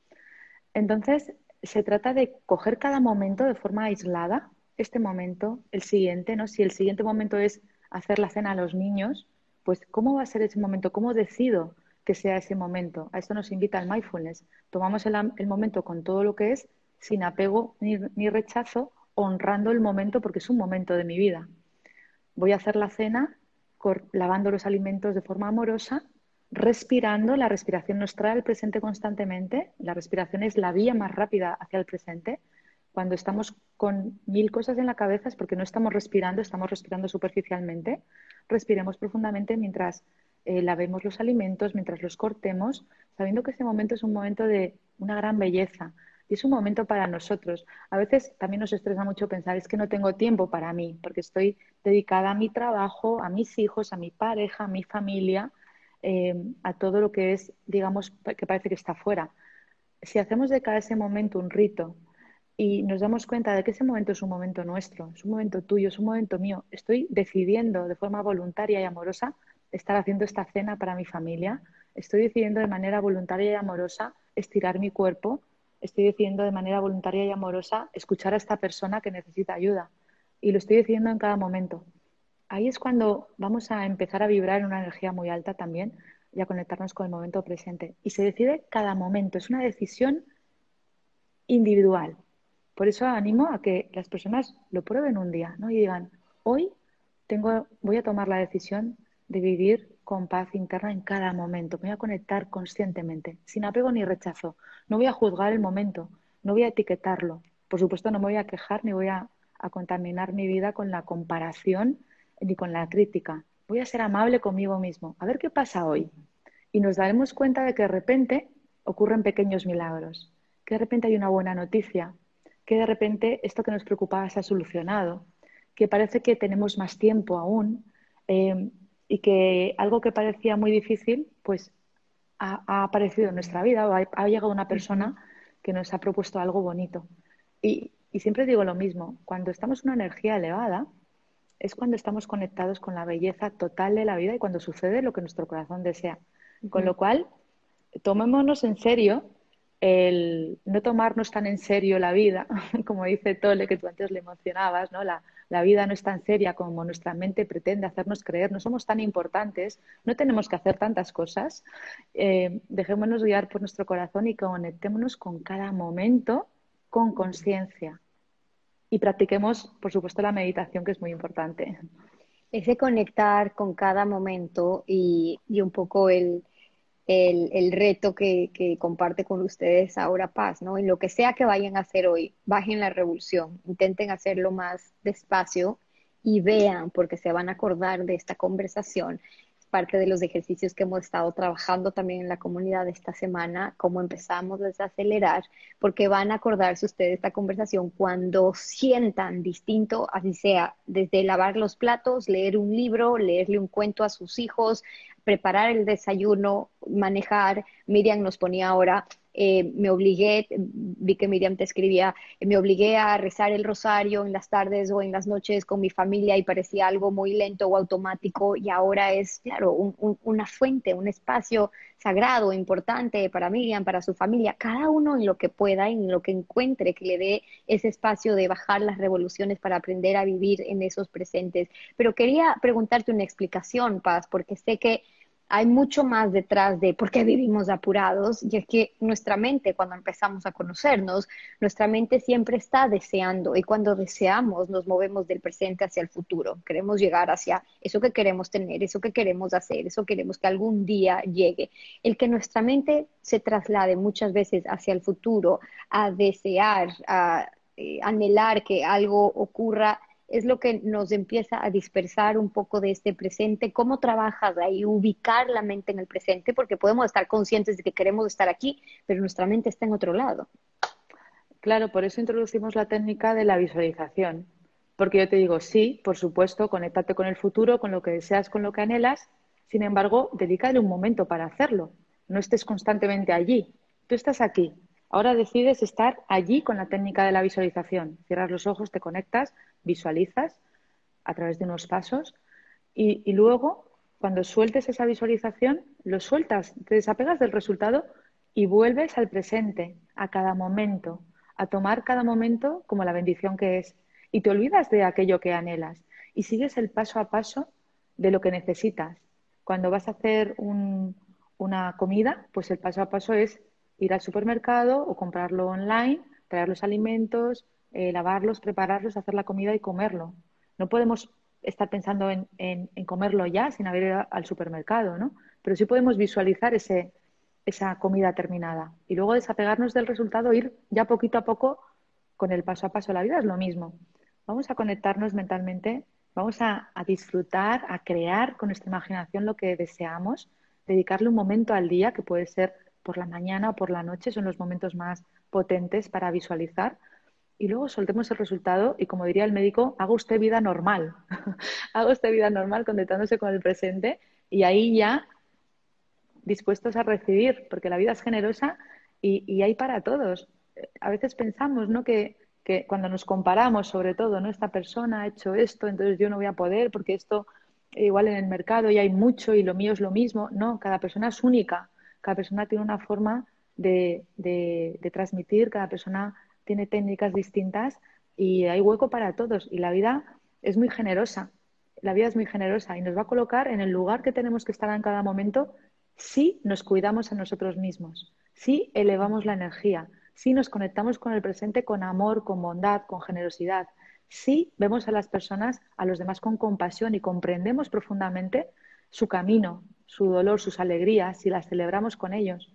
Entonces, se trata de coger cada momento de forma aislada, este momento, el siguiente, ¿no? Si el siguiente momento es hacer la cena a los niños, pues ¿cómo va a ser ese momento? ¿Cómo decido que sea ese momento? A esto nos invita el mindfulness. Tomamos el, momento con todo lo que es, sin apego ni, ni rechazo, honrando el momento porque es un momento de mi vida. Voy a hacer la cena lavando los alimentos de forma amorosa, respirando. La respiración nos trae al presente constantemente. La respiración es la vía más rápida hacia el presente. Cuando estamos con mil cosas en la cabeza es porque no estamos respirando, estamos respirando superficialmente. Respiremos profundamente mientras eh, lavemos los alimentos, mientras los cortemos, sabiendo que ese momento es un momento de una gran belleza, y es un momento para nosotros. A veces también nos estresa mucho pensar, es que no tengo tiempo para mí, porque estoy dedicada a mi trabajo, a mis hijos, a mi pareja, a mi familia, eh, a todo lo que es, digamos, que parece que está fuera. Si hacemos de cada ese momento un rito y nos damos cuenta de que ese momento es un momento nuestro, es un momento tuyo, es un momento mío, estoy decidiendo de forma voluntaria y amorosa estar haciendo esta cena para mi familia, estoy decidiendo de manera voluntaria y amorosa estirar mi cuerpo, estoy decidiendo de manera voluntaria y amorosa escuchar a esta persona que necesita ayuda. Y lo estoy diciendo en cada momento. Ahí es cuando vamos a empezar a vibrar en una energía muy alta también y a conectarnos con el momento presente. Y se decide cada momento, es una decisión individual. Por eso animo a que las personas lo prueben un día ¿no? y digan, hoy tengo, voy a tomar la decisión de vivir con paz interna en cada momento. Me voy a conectar conscientemente, sin apego ni rechazo. No voy a juzgar el momento, no voy a etiquetarlo. Por supuesto, no me voy a quejar ni voy a, contaminar mi vida con la comparación ni con la crítica. Voy a ser amable conmigo mismo. A ver qué pasa hoy. Y nos daremos cuenta de que de repente ocurren pequeños milagros, que de repente hay una buena noticia, que de repente esto que nos preocupaba se ha solucionado, que parece que tenemos más tiempo aún, eh, y que algo que parecía muy difícil, pues ha, aparecido en nuestra vida o ha, llegado una persona que nos ha propuesto algo bonito. Y, siempre digo lo mismo, cuando estamos en una energía elevada, es cuando estamos conectados con la belleza total de la vida y cuando sucede lo que nuestro corazón desea. Con lo cual, tomémonos en serio el no tomarnos tan en serio la vida, como dice Tole, que tú antes le mencionabas, ¿no? La, la vida no es tan seria como nuestra mente pretende hacernos creer, no somos tan importantes, no tenemos que hacer tantas cosas. Eh, dejémonos guiar por nuestro corazón y conectémonos con cada momento con conciencia. Y practiquemos, por supuesto, la meditación, que es muy importante. Ese conectar con cada momento y, y un poco el, el, reto que, comparte con ustedes ahora Paz, ¿no? En lo que sea que vayan a hacer hoy, bajen la revolución, intenten hacerlo más despacio y vean, porque se van a acordar de esta conversación, parte de los ejercicios que hemos estado trabajando también en la comunidad esta semana, cómo empezamos a desacelerar, porque van a acordarse ustedes de esta conversación cuando sientan distinto, así sea, desde lavar los platos, leer un libro, leerle un cuento a sus hijos, preparar el desayuno, manejar. Miriam nos ponía ahora, eh, me obligué, vi que Miriam te escribía, me obligué a rezar el rosario en las tardes o en las noches con mi familia y parecía algo muy lento o automático y ahora es, claro, una fuente, un espacio sagrado, importante para Miriam, para su familia, cada uno en lo que pueda, en lo que encuentre, que le dé ese espacio de bajar las revoluciones para aprender a vivir en esos presentes. Pero quería preguntarte una explicación, Paz, porque sé que hay mucho más detrás de por qué vivimos apurados y es que nuestra mente cuando empezamos a conocernos, nuestra mente siempre está deseando y cuando deseamos nos movemos del presente hacia el futuro. Queremos llegar hacia eso que queremos tener, eso que queremos hacer, eso queremos que algún día llegue. El que nuestra mente se traslade muchas veces hacia el futuro, a desear, a eh, anhelar que algo ocurra es lo que nos empieza a dispersar un poco de este presente. ¿Cómo trabajas ahí? Ubicar la mente en el presente, porque podemos estar conscientes de que queremos estar aquí, pero nuestra mente está en otro lado. Claro, por eso introducimos la técnica de la visualización. Porque yo te digo, sí, por supuesto, conéctate con el futuro, con lo que deseas, con lo que anhelas. Sin embargo, dedícale un momento para hacerlo. No estés constantemente allí. Tú estás aquí, Ahora decides estar allí con la técnica de la visualización. Cierras los ojos, te conectas, visualizas a través de unos pasos y, luego, cuando sueltes esa visualización, lo sueltas, te desapegas del resultado y vuelves al presente, a cada momento, a tomar cada momento como la bendición que es. Y te olvidas de aquello que anhelas y sigues el paso a paso de lo que necesitas. Cuando vas a hacer una comida, pues el paso a paso es ir al supermercado o comprarlo online, traer los alimentos, eh, lavarlos, prepararlos, hacer la comida y comerlo. No podemos estar pensando en, comerlo ya sin haber ido al supermercado, ¿no? Pero sí podemos visualizar ese, esa comida terminada y luego desapegarnos del resultado, ir ya poquito a poco con el paso a paso. La vida es lo mismo. Vamos a conectarnos mentalmente, vamos a, a disfrutar, a crear con nuestra imaginación lo que deseamos, dedicarle un momento al día, que puede ser por la mañana o por la noche, son los momentos más potentes para visualizar y luego soltemos el resultado y como diría el médico, haga usted vida normal, haga usted vida normal conectándose con el presente y ahí ya dispuestos a recibir, porque la vida es generosa y, hay para todos. A veces pensamos ¿no? que, que, cuando nos comparamos, sobre todo, ¿no? esta persona ha hecho esto, entonces yo no voy a poder porque esto igual en el mercado ya hay mucho y lo mío es lo mismo. No, cada persona es única, cada persona tiene una forma de, transmitir, cada persona tiene técnicas distintas y hay hueco para todos. Y la vida es muy generosa. La vida es muy generosa y nos va a colocar en el lugar que tenemos que estar en cada momento si nos cuidamos a nosotros mismos, si elevamos la energía, si nos conectamos con el presente con amor, con bondad, con generosidad, si vemos a las personas, a los demás con compasión y comprendemos profundamente su camino, su dolor, sus alegrías, si las celebramos con ellos.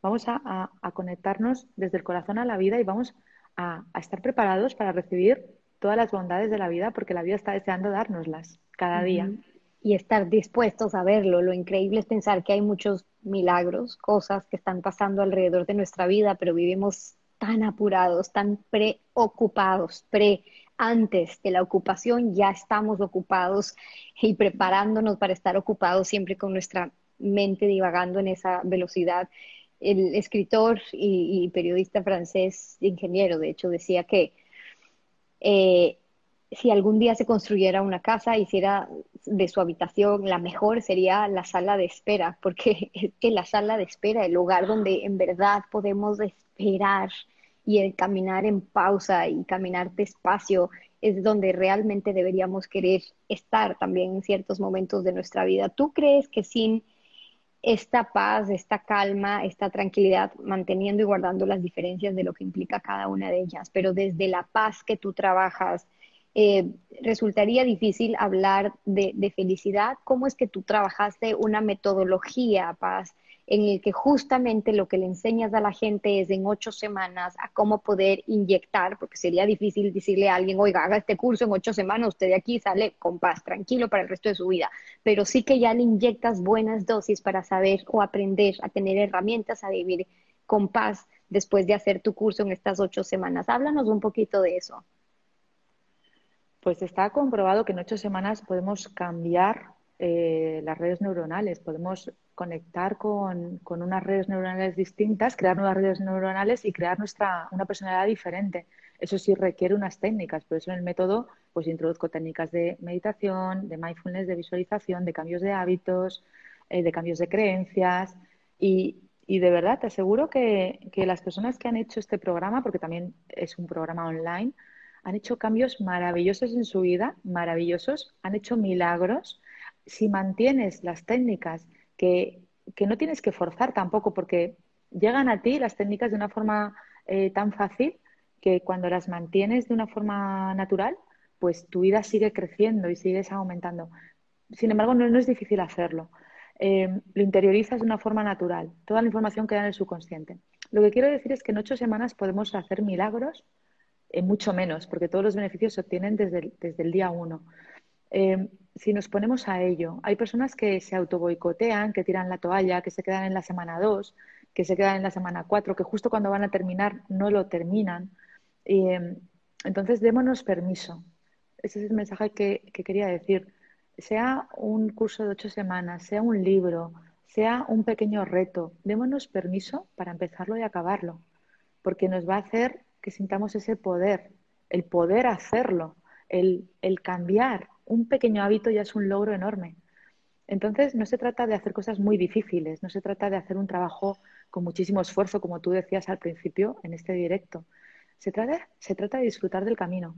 Vamos a, conectarnos desde el corazón a la vida y vamos a, estar preparados para recibir todas las bondades de la vida, porque la vida está deseando dárnoslas cada día. Y estar dispuestos a verlo. Lo increíble es pensar que hay muchos milagros, cosas que están pasando alrededor de nuestra vida, pero vivimos tan apurados, tan preocupados, pre antes de la ocupación ya estamos ocupados y preparándonos para estar ocupados siempre con nuestra mente divagando en esa velocidad. El escritor y, periodista francés, ingeniero, de hecho, decía que eh, si algún día se construyera una casa, hiciera de su habitación la mejor sería la sala de espera, porque es que la sala de espera, el lugar donde en verdad podemos esperar y el caminar en pausa y caminar despacio es donde realmente deberíamos querer estar también en ciertos momentos de nuestra vida. ¿Tú crees que sin esta paz, esta calma, esta tranquilidad, manteniendo y guardando las diferencias de lo que implica cada una de ellas. Pero desde la paz que tú trabajas, eh, resultaría difícil hablar de, de, felicidad. ¿Cómo es que tú trabajaste una metodología, paz? En el que justamente lo que le enseñas a la gente es en ocho semanas a cómo poder inyectar, porque sería difícil decirle a alguien, oiga, haga este curso en ocho semanas, usted de aquí sale con paz, tranquilo para el resto de su vida, pero sí que ya le inyectas buenas dosis para saber o aprender a tener herramientas a vivir con paz después de hacer tu curso en estas ocho semanas. Háblanos un poquito de eso. Pues está comprobado que en ocho semanas podemos cambiar eh, las redes neuronales, podemos conectar con, unas redes neuronales distintas, crear nuevas redes neuronales y crear nuestra, una personalidad diferente. Eso sí requiere unas técnicas, por eso en el método pues introduzco técnicas de meditación, de mindfulness, de visualización, de cambios de hábitos, eh, de cambios de creencias y, de verdad te aseguro que, que, las personas que han hecho este programa, porque también es un programa online, han hecho cambios maravillosos en su vida, maravillosos, han hecho milagros. Si mantienes las técnicas que, no tienes que forzar tampoco, porque llegan a ti las técnicas de una forma eh, tan fácil que cuando las mantienes de una forma natural, pues tu vida sigue creciendo y sigues aumentando. Sin embargo, no, es difícil hacerlo. Eh, lo interiorizas de una forma natural. Toda la información queda en el subconsciente. Lo que quiero decir es que en ocho semanas podemos hacer milagros, en mucho menos, porque todos los beneficios se obtienen desde desde el día uno. Eh, si nos ponemos a ello, hay personas que se autoboicotean, que tiran la toalla, que se quedan en la semana 2, que se quedan en la semana 4, que justo cuando van a terminar no lo terminan. Eh, entonces, démonos permiso. Ese es el mensaje que, que quería decir. Sea un curso de ocho semanas, sea un libro, sea un pequeño reto, démonos permiso para empezarlo y acabarlo, porque nos va a hacer que sintamos ese poder, el poder hacerlo, el cambiar, un pequeño hábito ya es un logro enorme. Entonces, no se trata de hacer cosas muy difíciles, no se trata de hacer un trabajo con muchísimo esfuerzo, como tú decías al principio en este directo. Se trata, se trata de disfrutar del camino.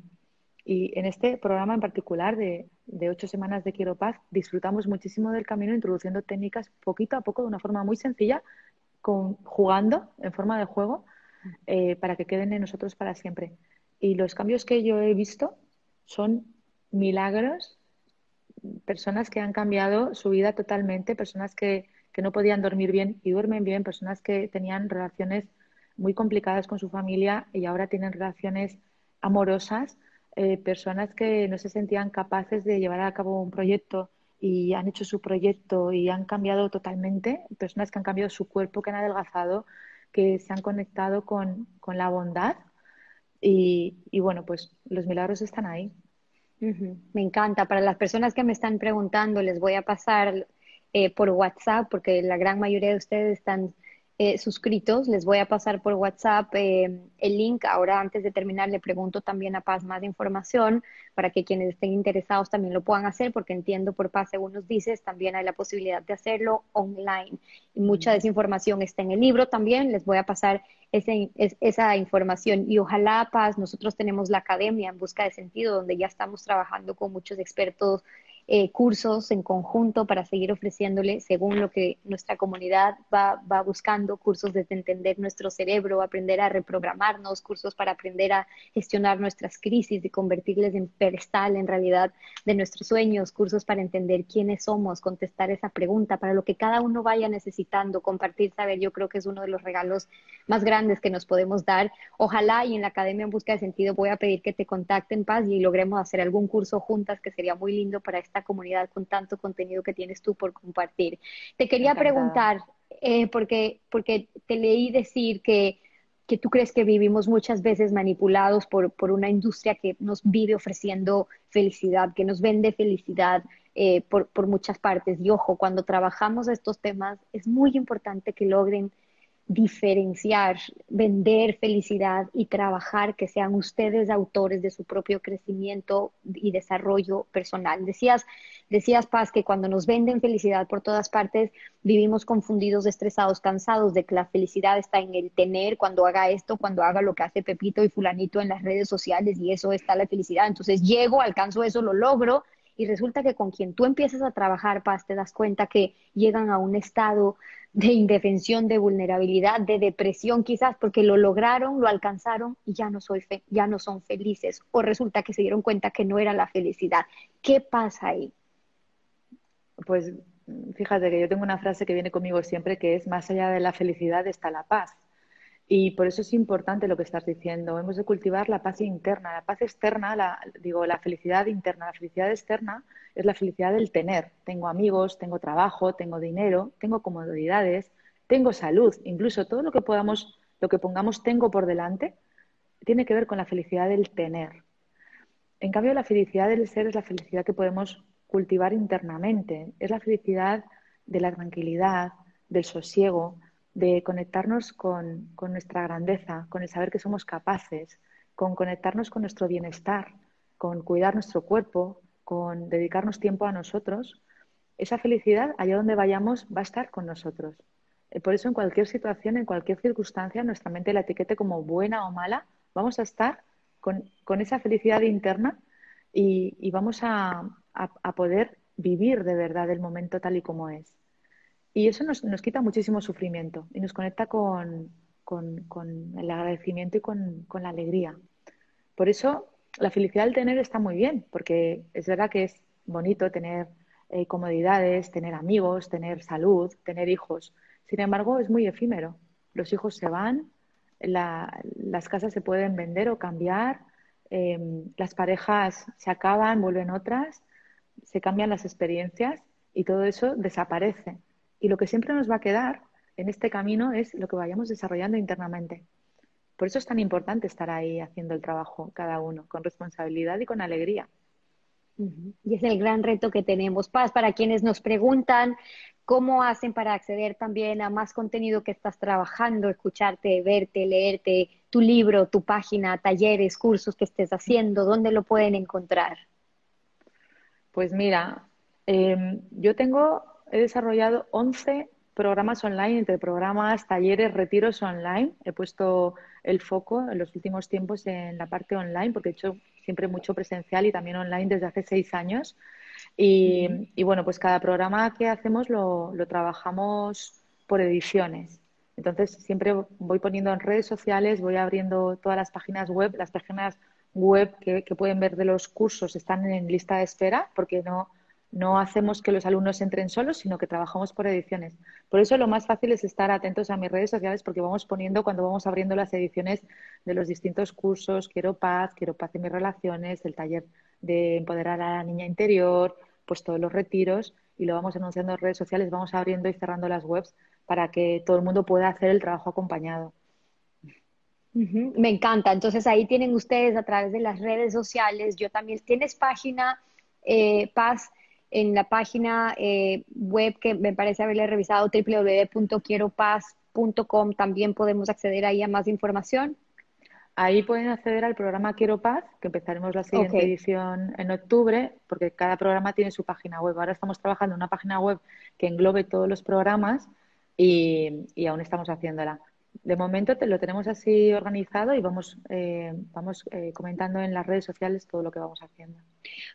Y en este programa en particular de, ocho semanas de Quiero Paz, disfrutamos muchísimo del camino introduciendo técnicas poquito a poco de una forma muy sencilla, con, jugando en forma de juego, eh, para que queden en nosotros para siempre. Y los cambios que yo he visto son milagros personas que han cambiado su vida totalmente, personas que, no podían dormir bien y duermen bien, personas que tenían relaciones muy complicadas con su familia y ahora tienen relaciones amorosas, eh, personas que no se sentían capaces de llevar a cabo un proyecto y han hecho su proyecto y han cambiado totalmente, personas que han cambiado su cuerpo, que han adelgazado, que se han conectado con, la bondad y bueno, pues los milagros están ahí. Me encanta. Para las personas que me están preguntando, les voy a pasar eh, por WhatsApp, porque la gran mayoría de ustedes están eh, suscritos. Les voy a pasar por WhatsApp eh, el link. Ahora, antes de terminar, le pregunto también a Paz más información para que quienes estén interesados también lo puedan hacer, porque entiendo por Paz, según nos dices, también hay la posibilidad de hacerlo online. Y mucha de esa información está en el libro también. Les voy a pasar esa información. Y ojalá, Paz, nosotros tenemos la academia en busca de sentido, donde ya estamos trabajando con muchos expertos eh, cursos en conjunto para seguir ofreciéndole, según lo que nuestra comunidad va, va buscando, cursos desde entender nuestro cerebro, aprender a reprogramarnos, cursos para aprender a gestionar nuestras crisis y convertirles en pedestal en realidad de nuestros sueños, cursos para entender quiénes somos, contestar esa pregunta, para lo que cada uno vaya necesitando, compartir, saber, yo creo que es uno de los regalos más grandes que nos podemos dar. Ojalá y en la Academia en Busca de Sentido voy a pedir que te contacten, Paz, y logremos hacer algún curso juntas que sería muy lindo para esta comunidad con tanto contenido que tienes tú por compartir. Te quería preguntar, eh, porque, porque te leí decir que, que tú crees que vivimos muchas veces manipulados por, por una industria que nos vive ofreciendo felicidad, que nos vende felicidad. Eh, por, por muchas partes. Y ojo, cuando trabajamos estos temas es muy importante que logren diferenciar, vender felicidad y trabajar que sean ustedes autores de su propio crecimiento y desarrollo personal. Decías, decías Paz, que cuando nos venden felicidad por todas partes, vivimos confundidos, estresados, cansados de que la felicidad está en el tener, cuando haga esto, cuando haga lo que hace Pepito y fulanito en las redes sociales y eso está la felicidad. Entonces llego, alcanzo eso, lo logro y resulta que con quien tú empiezas a trabajar, Paz, te das cuenta que llegan a un estado de indefensión, de vulnerabilidad, de depresión quizás, porque lo lograron, lo alcanzaron y ya no, soy ya no son felices. O resulta que se dieron cuenta que no era la felicidad. ¿Qué pasa ahí? Pues fíjate que yo tengo una frase que viene conmigo siempre que es más allá de la felicidad está la paz. Y por eso es importante lo que estás diciendo. Hemos de cultivar la paz interna. La paz externa, la, digo, la felicidad interna. La felicidad externa es la felicidad del tener. Tengo amigos, tengo trabajo, tengo dinero, tengo comodidades, tengo salud. Incluso todo lo que podamos, lo que pongamos tengo por delante, tiene que ver con la felicidad del tener. En cambio, la felicidad del ser es la felicidad que podemos cultivar internamente. Es la felicidad de la tranquilidad, del sosiego, de conectarnos con, nuestra grandeza, con el saber que somos capaces, con conectarnos con nuestro bienestar, con cuidar nuestro cuerpo, con dedicarnos tiempo a nosotros, esa felicidad, allá donde vayamos, va a estar con nosotros. Eh, por eso, en cualquier situación, en cualquier circunstancia, nuestra mente la etiquete como buena o mala, vamos a estar con, esa felicidad interna y, vamos a poder vivir de verdad el momento tal y como es. Y eso nos, nos quita muchísimo sufrimiento y nos conecta con, el agradecimiento y con, la alegría. Por eso la felicidad del tener está muy bien, porque es verdad que es bonito tener eh, comodidades, tener amigos, tener salud, tener hijos. Sin embargo, es muy efímero. Los hijos se van, las casas se pueden vender o cambiar, em, las parejas se acaban, vuelven otras, se cambian las experiencias y todo eso desaparece. Y lo que siempre nos va a quedar en este camino es lo que vayamos desarrollando internamente. Por eso es tan importante estar ahí haciendo el trabajo cada uno, con responsabilidad y con alegría. Y es el gran reto que tenemos. Paz, para quienes nos preguntan cómo hacen para acceder también a más contenido que estás trabajando, escucharte, verte, leerte, tu libro, tu página, talleres, cursos que estés haciendo, ¿dónde lo pueden encontrar? Pues mira, em, yo tengo, he desarrollado 11 programas online, entre programas, talleres, retiros online. He puesto el foco en los últimos tiempos en la parte online, porque he hecho siempre mucho presencial y también online desde hace seis años. Y, bueno, pues cada programa que hacemos lo, trabajamos por ediciones. Entonces siempre voy poniendo en redes sociales, voy abriendo todas las páginas web, las páginas web que, que pueden ver de los cursos están en lista de espera porque no, no hacemos que los alumnos entren solos, sino que trabajamos por ediciones. Por eso lo más fácil es estar atentos a mis redes sociales porque vamos poniendo cuando vamos abriendo las ediciones de los distintos cursos, quiero paz, quiero paz en mis relaciones, el taller de empoderar a la niña interior, pues todos los retiros y lo vamos anunciando en redes sociales, vamos abriendo y cerrando las webs para que todo el mundo pueda hacer el trabajo acompañado. Me encanta. Entonces ahí tienen ustedes a través de las redes sociales. Yo también tienes página eh, Paz en la página eh, web que me parece haberle revisado www.quieropaz.com. También podemos acceder ahí a más información. Ahí pueden acceder al programa Quiero Paz, que empezaremos la siguiente edición en octubre, porque cada programa tiene su página web. Ahora estamos trabajando en una página web que englobe todos los programas y, aún estamos haciéndola. De momento te, lo tenemos así organizado y vamos, eh, vamos eh, comentando en las redes sociales todo lo que vamos haciendo.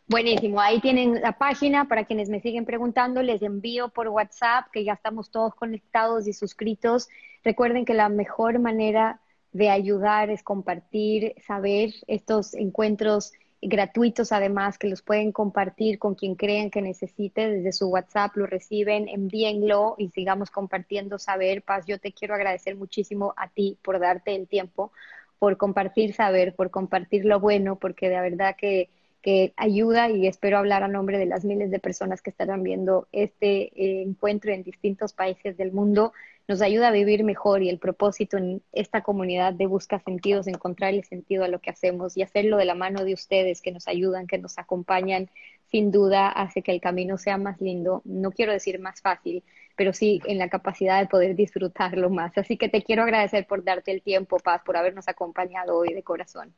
Buenísimo, ahí tienen la página para quienes me siguen preguntando, les envío por WhatsApp que ya estamos todos conectados y suscritos. Recuerden que la mejor manera de ayudar es compartir, saber estos encuentros gratuitos además que los pueden compartir con quien crean que necesite desde su WhatsApp, lo reciben, envíenlo y sigamos compartiendo saber. Paz, yo te quiero agradecer muchísimo a ti por darte el tiempo, por compartir saber, por compartir lo bueno, porque de verdad que, que ayuda y espero hablar a nombre de las miles de personas que estarán viendo este eh, encuentro en distintos países del mundo nos ayuda a vivir mejor y el propósito en esta comunidad de busca sentidos, encontrarle sentido a lo que hacemos y hacerlo de la mano de ustedes que nos ayudan, que nos acompañan, sin duda hace que el camino sea más lindo. No quiero decir más fácil, pero sí en la capacidad de poder disfrutarlo más. Así que te quiero agradecer por darte el tiempo, Paz, por habernos acompañado hoy de corazón.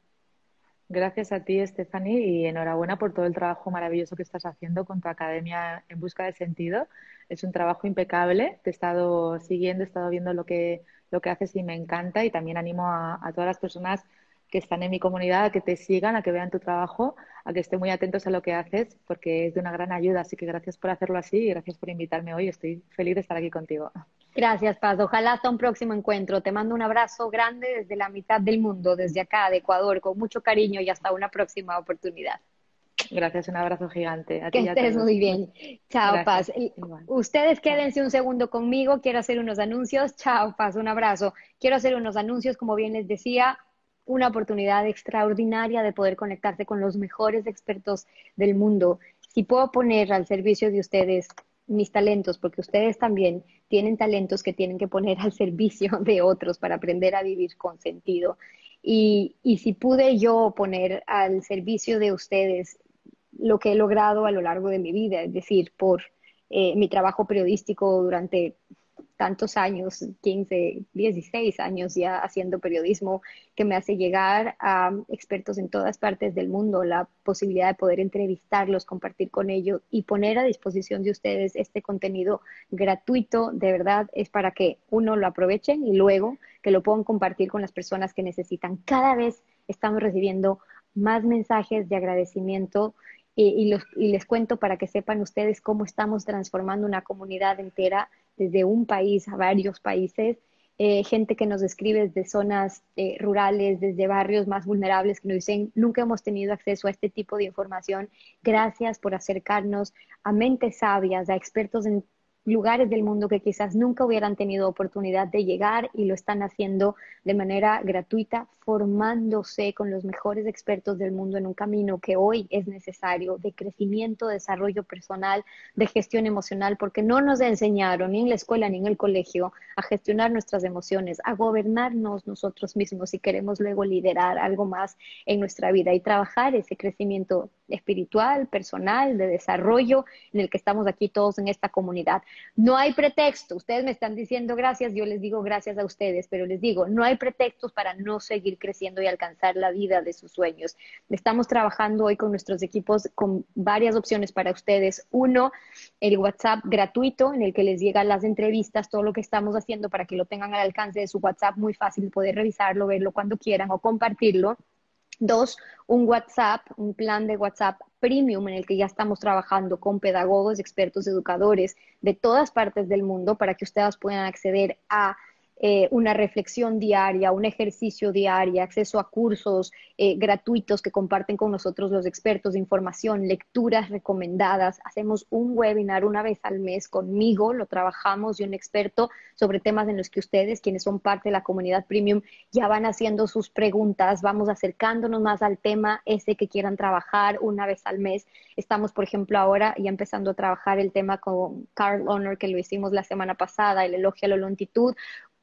Gracias a ti, Stephanie, y enhorabuena por todo el trabajo maravilloso que estás haciendo con tu academia en busca de sentido. Es un trabajo impecable. Te he estado siguiendo, he estado viendo lo que, lo que haces y me encanta. Y también animo a, todas las personas que están en mi comunidad a que te sigan, a que vean tu trabajo, a que estén muy atentos a lo que haces, porque es de una gran ayuda. Así que gracias por hacerlo así y gracias por invitarme hoy. Estoy feliz de estar aquí contigo. Gracias, Paz. Ojalá hasta un próximo encuentro. Te mando un abrazo grande desde la mitad del mundo, desde acá, de Ecuador, con mucho cariño y hasta una próxima oportunidad. Gracias, un abrazo gigante. A que estés muy bien. Chao, Paz. Ustedes quédense un segundo conmigo. Quiero hacer unos anuncios. Chao, Paz. Un abrazo. Quiero hacer unos anuncios, como bien les decía, una oportunidad extraordinaria de poder conectarse con los mejores expertos del mundo. Si puedo poner al servicio de ustedes mis talentos, porque ustedes también tienen talentos que tienen que poner al servicio de otros para aprender a vivir con sentido. Y, y si pude yo poner al servicio de ustedes lo que he logrado a lo largo de mi vida, es decir, por eh, mi trabajo periodístico durante tantos años, 15, 16 años ya haciendo periodismo, que me hace llegar a expertos en todas partes del mundo, la posibilidad de poder entrevistarlos, compartir con ellos y poner a disposición de ustedes este contenido gratuito, de verdad, es para que uno lo aprovechen y luego que lo puedan compartir con las personas que necesitan. Cada vez estamos recibiendo más mensajes de agradecimiento y, les cuento para que sepan ustedes cómo estamos transformando una comunidad entera desde un país a varios países. Eh, gente que nos escribe desde zonas eh, rurales, desde barrios más vulnerables, que nos dicen, nunca hemos tenido acceso a este tipo de información. Gracias por acercarnos a mentes sabias, a expertos en lugares del mundo que quizás nunca hubieran tenido oportunidad de llegar y lo están haciendo de manera gratuita, formándose con los mejores expertos del mundo en un camino que hoy es necesario de crecimiento, desarrollo personal, de gestión emocional, porque no nos enseñaron ni en la escuela ni en el colegio a gestionar nuestras emociones, a gobernarnos nosotros mismos si queremos luego liderar algo más en nuestra vida y trabajar ese crecimiento espiritual, personal, de desarrollo, en el que estamos aquí todos en esta comunidad. No hay pretexto, ustedes me están diciendo gracias, yo les digo gracias a ustedes, pero les digo, no hay pretextos para no seguir creciendo y alcanzar la vida de sus sueños. Estamos trabajando hoy con nuestros equipos con varias opciones para ustedes. Uno, el WhatsApp gratuito en el que les llegan las entrevistas, todo lo que estamos haciendo para que lo tengan al alcance de su WhatsApp, muy fácil poder revisarlo, verlo cuando quieran o compartirlo. Dos, un WhatsApp, un plan de WhatsApp premium en el que ya estamos trabajando con pedagogos, expertos, educadores de todas partes del mundo para que ustedes puedan acceder a eh, una reflexión diaria, un ejercicio diario, acceso a cursos eh, gratuitos que comparten con nosotros los expertos de información, lecturas recomendadas. Hacemos un webinar una vez al mes conmigo, lo trabajamos y un experto sobre temas en los que ustedes, quienes son parte de la comunidad premium, ya van haciendo sus preguntas, vamos acercándonos más al tema ese que quieran trabajar una vez al mes. Estamos, por ejemplo, ahora ya empezando a trabajar el tema con Carl Honor, que lo hicimos la semana pasada, el elogio a la longitud,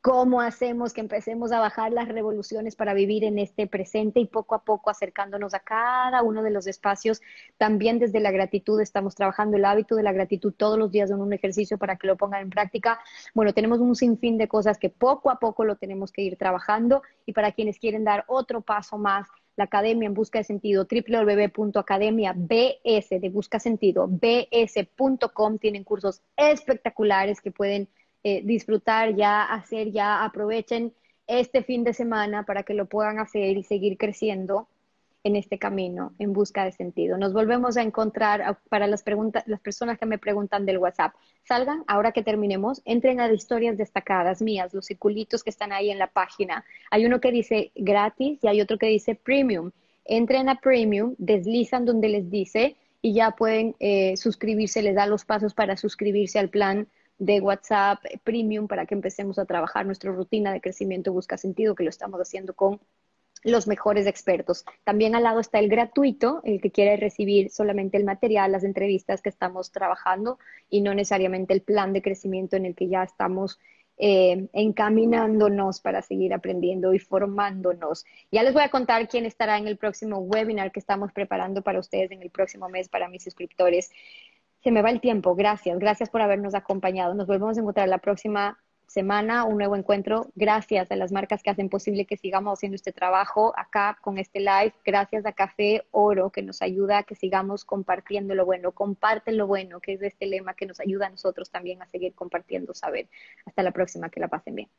cómo hacemos que empecemos a bajar las revoluciones para vivir en este presente y poco a poco acercándonos a cada uno de los espacios. También desde la gratitud estamos trabajando el hábito de la gratitud todos los días en un ejercicio para que lo pongan en práctica. Bueno, tenemos un sinfín de cosas que poco a poco lo tenemos que ir trabajando y para quienes quieren dar otro paso más la Academia en Busca de Sentido, www.academiabs de Busca Sentido, bs.com, tienen cursos espectaculares que pueden eh, disfrutar ya, hacer ya, aprovechen este fin de semana para que lo puedan hacer y seguir creciendo en este camino en busca de sentido. Nos volvemos a encontrar para las preguntas, las personas que me preguntan del WhatsApp. Salgan, ahora que terminemos, entren a historias destacadas mías, los circulitos que están ahí en la página. Hay uno que dice gratis y hay otro que dice premium. Entren a premium, deslizan donde les dice y ya pueden eh, suscribirse, les da los pasos para suscribirse al plan de WhatsApp Premium para que empecemos a trabajar nuestra rutina de crecimiento busca sentido, que lo estamos haciendo con los mejores expertos. También al lado está el gratuito, el que quiere recibir solamente el material, las entrevistas que estamos trabajando y no necesariamente el plan de crecimiento en el que ya estamos eh, encaminándonos para seguir aprendiendo y formándonos. Ya les voy a contar quién estará en el próximo webinar que estamos preparando para ustedes en el próximo mes para mis suscriptores. Se me va el tiempo. Gracias. Gracias por habernos acompañado. Nos volvemos a encontrar la próxima semana, un nuevo encuentro. Gracias a las marcas que hacen posible que sigamos haciendo este trabajo acá con este live. Gracias a Café Oro que nos ayuda a que sigamos compartiendo lo bueno. Comparten lo bueno, que es este lema que nos ayuda a nosotros también a seguir compartiendo saber. Hasta la próxima, que la pasen bien.